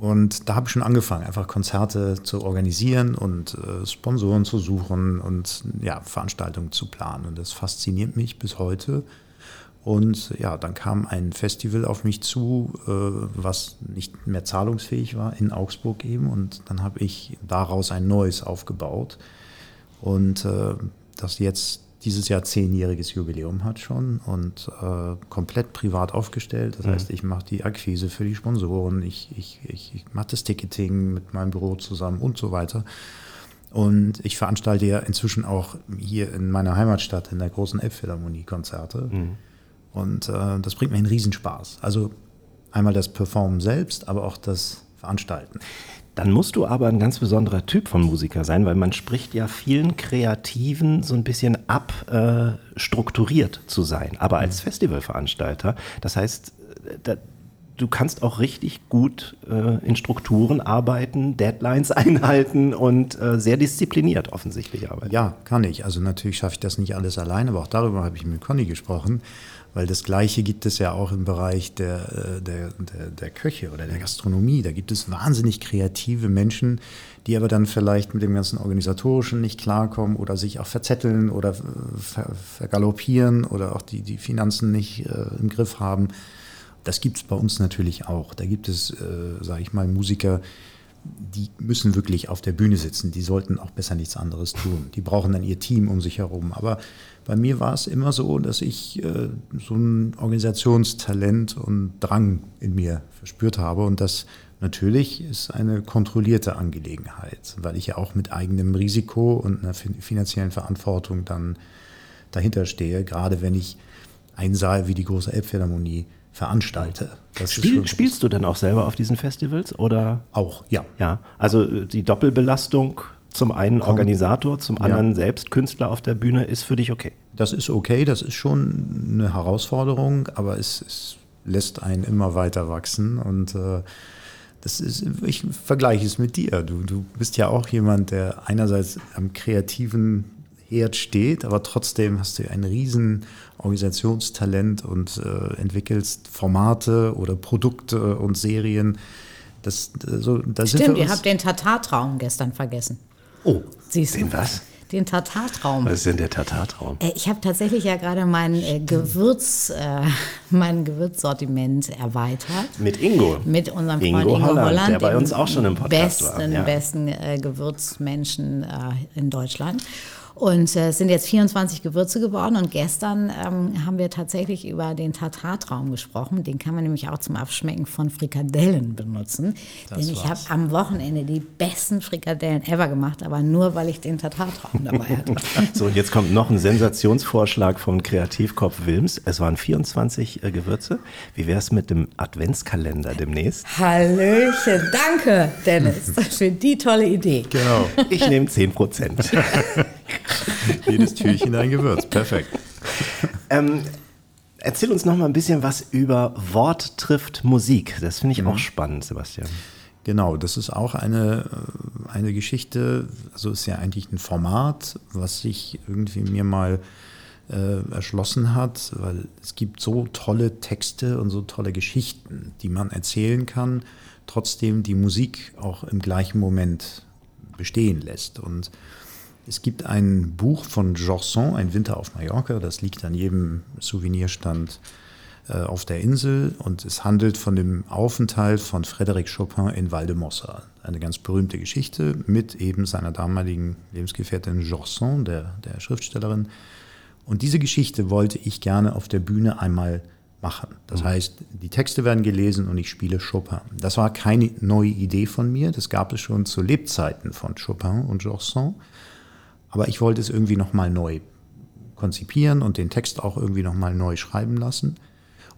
Und da habe ich schon angefangen, einfach Konzerte zu organisieren und äh, Sponsoren zu suchen und ja, Veranstaltungen zu planen. Und das fasziniert mich bis heute. Und ja, dann kam ein Festival auf mich zu, äh, was nicht mehr zahlungsfähig war, in Augsburg eben. Und dann habe ich daraus ein neues aufgebaut. Und äh, das jetzt dieses Jahr zehnjähriges Jubiläum hat schon und äh, komplett privat aufgestellt. Das heißt, ich mache die Akquise für die Sponsoren, ich, ich, ich, ich mache das Ticketing mit meinem Büro zusammen und so weiter. Und ich veranstalte ja inzwischen auch hier in meiner Heimatstadt in der großen Elbphilharmonie Konzerte. Und äh, das bringt mir einen Riesenspaß. Also einmal das Performen selbst, aber auch das Veranstalten. Dann musst du aber ein ganz besonderer Typ von Musiker sein, weil man spricht ja vielen Kreativen so ein bisschen ab, äh, strukturiert zu sein. Aber als Festivalveranstalter, das heißt, äh, da, du kannst auch richtig gut äh, in Strukturen arbeiten, Deadlines [LAUGHS] einhalten und äh, sehr diszipliniert offensichtlich arbeiten. Ja, kann ich. Also natürlich schaffe ich das nicht alles allein, aber auch darüber habe ich mit Conny gesprochen, weil das Gleiche gibt es ja auch im Bereich der, äh, der, der, der Köche oder der Gastronomie. Da gibt es wahnsinnig kreative Menschen, die aber dann vielleicht mit dem ganzen Organisatorischen nicht klarkommen oder sich auch verzetteln oder äh, ver, vergaloppieren oder auch die, die Finanzen nicht äh, im Griff haben. Das gibt es bei uns natürlich auch. Da gibt es, äh, sage ich mal, Musiker, die müssen wirklich auf der Bühne sitzen. Die sollten auch besser nichts anderes tun. Die brauchen dann ihr Team um sich herum. Aber bei mir war es immer so, dass ich äh, so ein Organisationstalent und Drang in mir verspürt habe. Und das natürlich ist eine kontrollierte Angelegenheit, weil ich ja auch mit eigenem Risiko und einer fin finanziellen Verantwortung dann dahinter stehe, gerade wenn ich einen Saal wie die große Elbphilharmonie veranstalte. Spiel, spielst du denn auch selber auf diesen Festivals oder? auch, ja. Ja, also äh, die Doppelbelastung, zum einen Organisator, zum anderen selbst Künstler auf der Bühne, ist für dich okay. Das ist okay, das ist schon eine Herausforderung, aber es, es lässt einen immer weiter wachsen und äh, das ist, ich vergleiche es mit dir. Du, du bist ja auch jemand, der einerseits am kreativen Herd steht, aber trotzdem hast du ein riesen Organisationstalent und äh, entwickelst Formate oder Produkte und Serien. Das, so, da sind Stimmt, wir ihr habt den Tatartraum gestern vergessen. Oh, Siehst du? den was? Den Tatartraum. Was ist denn der Tatartraum? Äh, Ich habe tatsächlich ja gerade mein äh, Gewürz, äh, mein Gewürzsortiment erweitert. Mit Ingo. Mit unserem Ingo Freund Ingo Holland, Holland, der bei uns auch schon im Podcast besten, war, ja. besten äh, Gewürzmenschen in Deutschland. Und äh, es sind jetzt 24 Gewürze geworden und gestern ähm, haben wir tatsächlich über den Tatartraum gesprochen. Den kann man nämlich auch zum Abschmecken von Frikadellen benutzen. Denn ich habe am Wochenende die besten Frikadellen ever gemacht, aber nur, weil ich den Tatartraum dabei hatte. [LAUGHS] So, und jetzt kommt noch ein Sensationsvorschlag von Kreativkopf Wilms. Es waren 24 äh, Gewürze. Wie wäre es mit dem Adventskalender demnächst? Hallöchen, danke Dennis [LAUGHS] für die tolle Idee. Genau, Ich nehme 10 Prozent. [LAUGHS] [LAUGHS] jedes Türchen ein Gewürz, perfekt. ähm, erzähl uns noch mal ein bisschen was über Wort trifft Musik. Das finde ich auch spannend, Sebastian. Genau, das ist auch eine, äh, eine Geschichte, also ist ja eigentlich ein Format, was sich irgendwie mir mal äh, erschlossen hat, weil es gibt so tolle Texte und so tolle Geschichten, die man erzählen kann, trotzdem die Musik auch im gleichen Moment bestehen lässt. Und es gibt ein Buch von Georges Ein Winter auf Mallorca, das liegt an jedem Souvenirstand äh, auf der Insel und es handelt von dem Aufenthalt von Frédéric Chopin in Valdemossa. Eine ganz berühmte Geschichte mit eben seiner damaligen Lebensgefährtin Jorson, der, der Schriftstellerin. Und diese Geschichte wollte ich gerne auf der Bühne einmal machen. Das heißt, die Texte werden gelesen und ich spiele Chopin. Das war keine neue Idee von mir, das gab es schon zu Lebzeiten von Chopin und Jorson. Aber ich wollte es irgendwie nochmal neu konzipieren und den Text auch irgendwie nochmal neu schreiben lassen.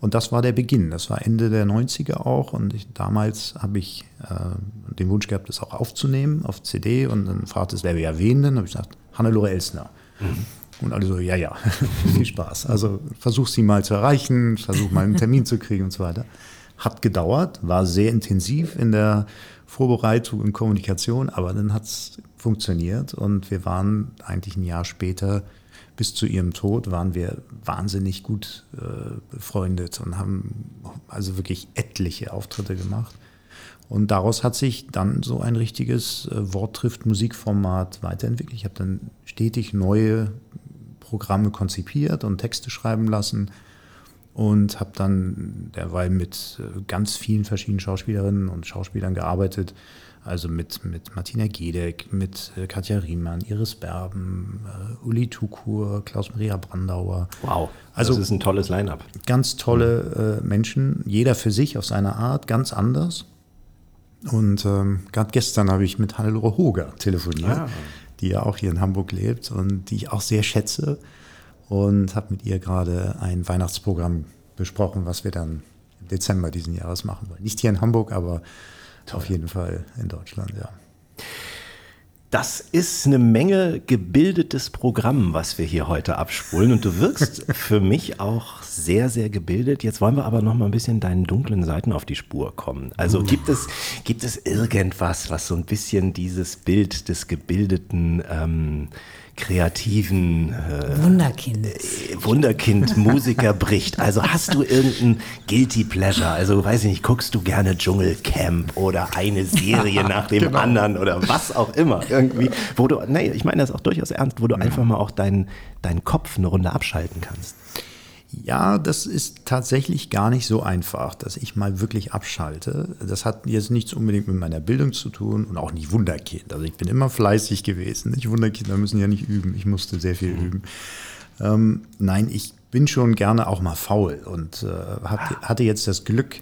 Und das war der Beginn. Das war Ende der 90er auch. Und ich, damals habe ich äh, den Wunsch gehabt, das auch aufzunehmen auf CD. Und dann fragte es, wer wir erwähnen. Dann habe ich gesagt, Hannelore Elsner. Mhm. Und alle so, ja, ja, [LAUGHS] viel Spaß. Also versuch sie mal zu erreichen, versuch mal einen Termin zu kriegen und so weiter. Hat gedauert, war sehr intensiv in der Vorbereitung und Kommunikation, aber dann hat es funktioniert und wir waren eigentlich ein Jahr später bis zu ihrem Tod waren wir wahnsinnig gut äh, befreundet und haben also wirklich etliche Auftritte gemacht. Und daraus hat sich dann so ein richtiges äh, Wort trifft Musikformat weiterentwickelt. Ich habe dann stetig neue Programme konzipiert und Texte schreiben lassen und habe dann derweil mit äh, ganz vielen verschiedenen Schauspielerinnen und Schauspielern gearbeitet. Also mit, mit Martina Gedeck, mit äh, Katja Riemann, Iris Berben, äh, Uli Tukur, Klaus-Maria Brandauer. Wow, also das ist ein tolles Line-up. Ganz tolle äh, Menschen, jeder für sich auf seine Art, ganz anders. Und ähm, gerade gestern habe ich mit Hannelore Hoger telefoniert, ah. die ja auch hier in Hamburg lebt und die ich auch sehr schätze. Und habe mit ihr gerade ein Weihnachtsprogramm besprochen, was wir dann im Dezember diesen Jahres machen wollen. Nicht hier in Hamburg, aber Toll. Auf jeden Fall in Deutschland, ja. Das ist eine Menge gebildetes Programm, was wir hier heute abspulen. Und du wirkst [LAUGHS] für mich auch sehr, sehr gebildet. Jetzt wollen wir aber noch mal ein bisschen deinen dunklen Seiten auf die Spur kommen. Also uh. gibt es, gibt es irgendwas, was so ein bisschen dieses Bild des gebildeten ähm, kreativen äh, Wunderkind. Äh, Wunderkind Musiker bricht. Also hast du irgendein Guilty Pleasure? Also weiß ich nicht, guckst du gerne Dschungelcamp oder eine Serie [LAUGHS] nach dem genau. anderen oder was auch immer irgendwie, wo du nee, ich meine das auch durchaus ernst, wo du einfach mal auch deinen deinen Kopf eine Runde abschalten kannst. Ja, das ist tatsächlich gar nicht so einfach, dass ich mal wirklich abschalte. Das hat jetzt nichts unbedingt mit meiner Bildung zu tun und auch nicht Wunderkind. Also ich bin immer fleißig gewesen. Nicht Wunderkinder müssen ja nicht üben. Ich musste sehr viel mhm. üben. Ähm, nein, ich bin schon gerne auch mal faul und äh, hat, hatte jetzt das Glück,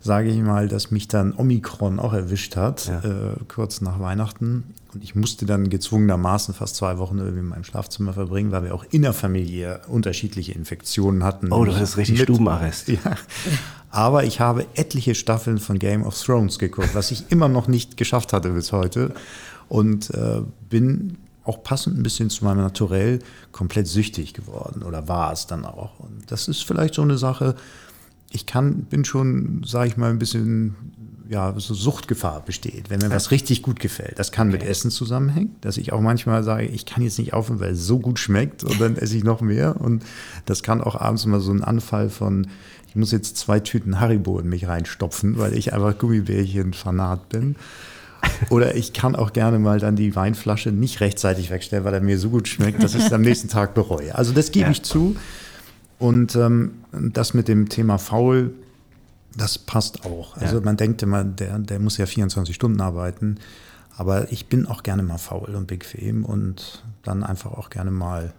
sage ich mal, dass mich dann Omikron auch erwischt hat, ja. äh, kurz nach Weihnachten. Und ich musste dann gezwungenermaßen fast zwei Wochen in meinem Schlafzimmer verbringen, weil wir auch innerfamiliär unterschiedliche Infektionen hatten. Oh, du hast richtig mit, Stubenarrest. Ja. Aber ich habe etliche Staffeln von Game of Thrones geguckt, was ich immer noch nicht geschafft hatte bis heute. Und äh, bin auch passend ein bisschen zu meinem Naturell komplett süchtig geworden oder war es dann auch. Und das ist vielleicht so eine Sache, ich kann, bin schon, sage ich mal, ein bisschen, ja, so Suchtgefahr besteht, wenn mir was richtig gut gefällt. Das kann okay. mit Essen zusammenhängen, dass ich auch manchmal sage, ich kann jetzt nicht aufhören, weil es so gut schmeckt und dann esse ich noch mehr. Und das kann auch abends mal so ein Anfall von, ich muss jetzt zwei Tüten Haribo in mich reinstopfen, weil ich einfach Gummibärchen-Fanat bin. Oder ich kann auch gerne mal dann die Weinflasche nicht rechtzeitig wegstellen, weil er mir so gut schmeckt, dass ich es am nächsten Tag bereue. Also das gebe ja. ich zu. Und ähm, das mit dem Thema faul, das passt auch. Also ja. man denkt immer, der, der muss ja 24 Stunden arbeiten. Aber ich bin auch gerne mal faul und bequem und dann einfach auch gerne mal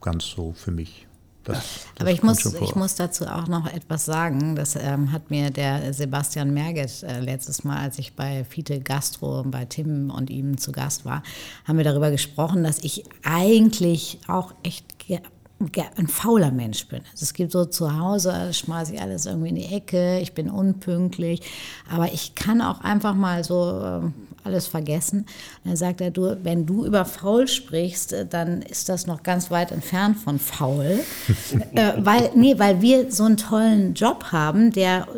ganz so für mich. Das, das Aber ich muss, ich muss dazu auch noch etwas sagen. Das ähm, hat mir der Sebastian Merget äh, letztes Mal, als ich bei Fiete Gastro bei Tim und ihm zu Gast war, haben wir darüber gesprochen, dass ich eigentlich auch echt ein fauler Mensch bin. Also es gibt so zu Hause, schmeiße ich alles irgendwie in die Ecke, ich bin unpünktlich, aber ich kann auch einfach mal so äh, alles vergessen. Und dann sagt er, du, wenn du über faul sprichst, äh, dann ist das noch ganz weit entfernt von faul, [LAUGHS] äh, weil, nee, weil wir so einen tollen Job haben, der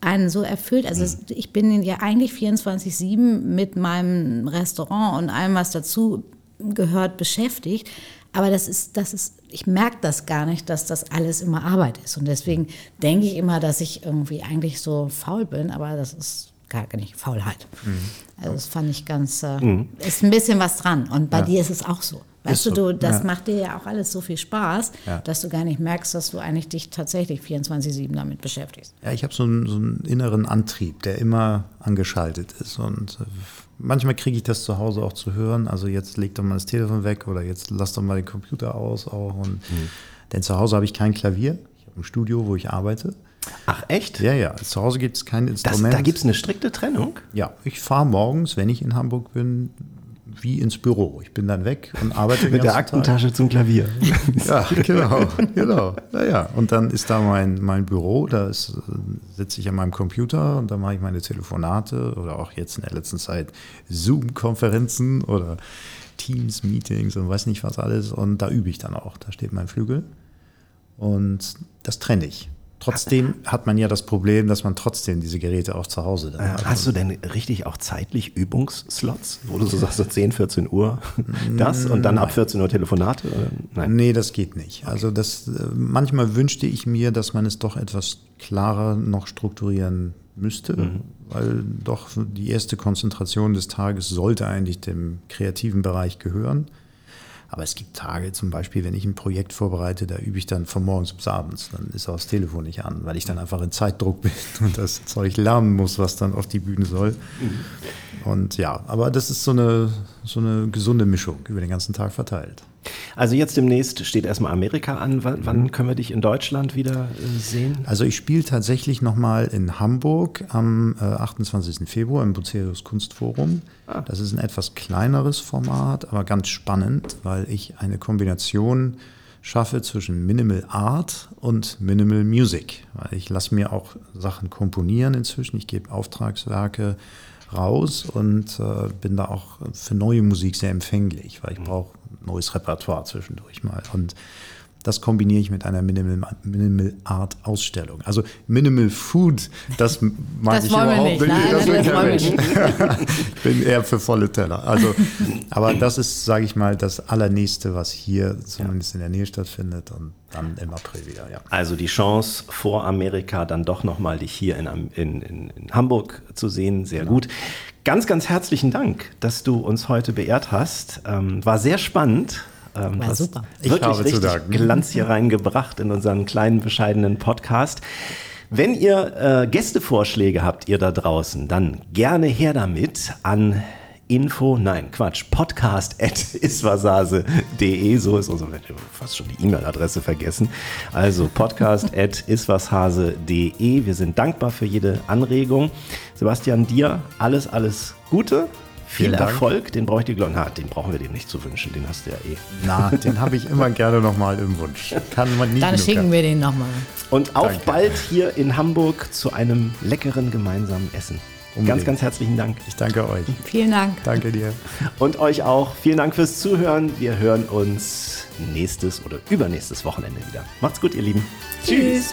einen so erfüllt. Also ich bin ja eigentlich 24-7 mit meinem Restaurant und allem, was dazu gehört, beschäftigt. Aber das ist, das ist, ich merke das gar nicht, dass das alles immer Arbeit ist. Und deswegen denke ich immer, dass ich irgendwie eigentlich so faul bin, aber das ist gar nicht Faulheit. Mhm. Also das fand ich ganz, äh, mhm. ist ein bisschen was dran. Und bei ja. dir ist es auch so. Weißt so, du, das ja. macht dir ja auch alles so viel Spaß, Ja. dass du gar nicht merkst, dass du eigentlich dich tatsächlich 24-7 damit beschäftigst. Ja, ich habe so einen, so einen inneren Antrieb, der immer angeschaltet ist. Und äh, manchmal kriege ich das zu Hause auch zu hören. Also jetzt leg doch mal das Telefon weg oder jetzt lass doch mal den Computer aus auch. Und, Denn zu Hause habe ich kein Klavier. Ich habe ein Studio, wo ich arbeite. Ach, echt? Ja, ja. Zu Hause gibt es kein Das, Instrument. da gibt es eine strikte Trennung? ja, ich fahre morgens, wenn ich in Hamburg bin, wie ins Büro. Ich bin dann weg und arbeite [LAUGHS] Mit der ganzen Tag. Aktentasche zum Klavier. [LAUGHS] Ja, genau, genau. Naja, und dann ist da mein, mein Büro, da sitze ich an meinem Computer und da mache ich meine Telefonate oder auch jetzt in der letzten Zeit Zoom-Konferenzen oder Teams-Meetings und weiß nicht was alles. Und da übe ich dann auch. Da steht mein Flügel. Und das trenne ich. Trotzdem hat man ja das Problem, dass man trotzdem diese Geräte auch zu Hause dann Äh, hat. Hast du denn richtig auch zeitlich Übungsslots, wo du so sagst, so 10, 14 Uhr [LAUGHS] das und dann ab 14 Uhr Telefonate? Nein. Nee, das geht nicht. Also das äh, manchmal wünschte ich mir, dass man es doch etwas klarer noch strukturieren müsste, weil doch die erste Konzentration des Tages sollte eigentlich dem kreativen Bereich gehören. Aber es gibt Tage, zum Beispiel, wenn ich ein Projekt vorbereite, da übe ich dann von morgens bis abends. Dann ist auch das Telefon nicht an, weil ich dann einfach in Zeitdruck [LAUGHS] bin und das Zeug lernen muss, was dann auf die Bühne soll. Und ja, aber das ist so eine, so eine gesunde Mischung über den ganzen Tag verteilt. Also jetzt demnächst steht erstmal Amerika an. Wann, wann können wir dich in Deutschland wieder äh, sehen? Also ich spiele tatsächlich nochmal in Hamburg am äh, 28. Februar im Bucerius Kunstforum. Das ist ein etwas kleineres Format, aber ganz spannend, weil ich eine Kombination schaffe zwischen Minimal Art und Minimal Music. Weil ich lasse mir auch Sachen komponieren inzwischen. Ich gebe Auftragswerke raus und äh, bin da auch für neue Musik sehr empfänglich, weil ich brauche neues Repertoire zwischendurch mal. Und das kombiniere ich mit einer Minimal, Minimal Art Ausstellung. Also Minimal Food, das [LAUGHS] mag Das ich überhaupt nicht. nicht. Nein, das das will wollen wir ich nicht. [LAUGHS] ich bin eher für volle Teller. Also, aber das ist, sage ich mal, das Allernächste, was hier zumindest in der Nähe stattfindet und dann im April wieder, ja. Also die Chance vor Amerika dann doch nochmal dich hier in, in, in, in Hamburg zu sehen, sehr gut. Ganz, ganz herzlichen Dank, dass du uns heute beehrt hast. Ähm, war sehr spannend. Ähm, War super. Ich Wirklich habe richtig. Glanz hier reingebracht in unseren kleinen, bescheidenen Podcast. Wenn ihr äh, Gästevorschläge habt, ihr da draußen, dann gerne her damit an info, nein, Quatsch, podcast at iswasase.de, so ist unsere, ich hab fast schon die E-Mail-Adresse vergessen. Also podcast [LAUGHS] at iswasase.de. Wir sind dankbar für jede Anregung. Sebastian, dir alles, alles Gute. Viel Dank. Erfolg, den brauche ich dir, na, den brauchen wir dir nicht zu wünschen, den hast du ja eh. Na, den habe ich immer gerne nochmal im Wunsch. Kann man nie Dann schicken haben. wir den nochmal. Und auch Danke. bald hier in Hamburg zu einem leckeren gemeinsamen Essen. Ganz, Unbedingt. ganz herzlichen Dank. Ich danke euch. Vielen Dank. Danke dir. Und euch auch. Vielen Dank fürs Zuhören. Wir hören uns nächstes oder übernächstes Wochenende wieder. Macht's gut, ihr Lieben. Tschüss.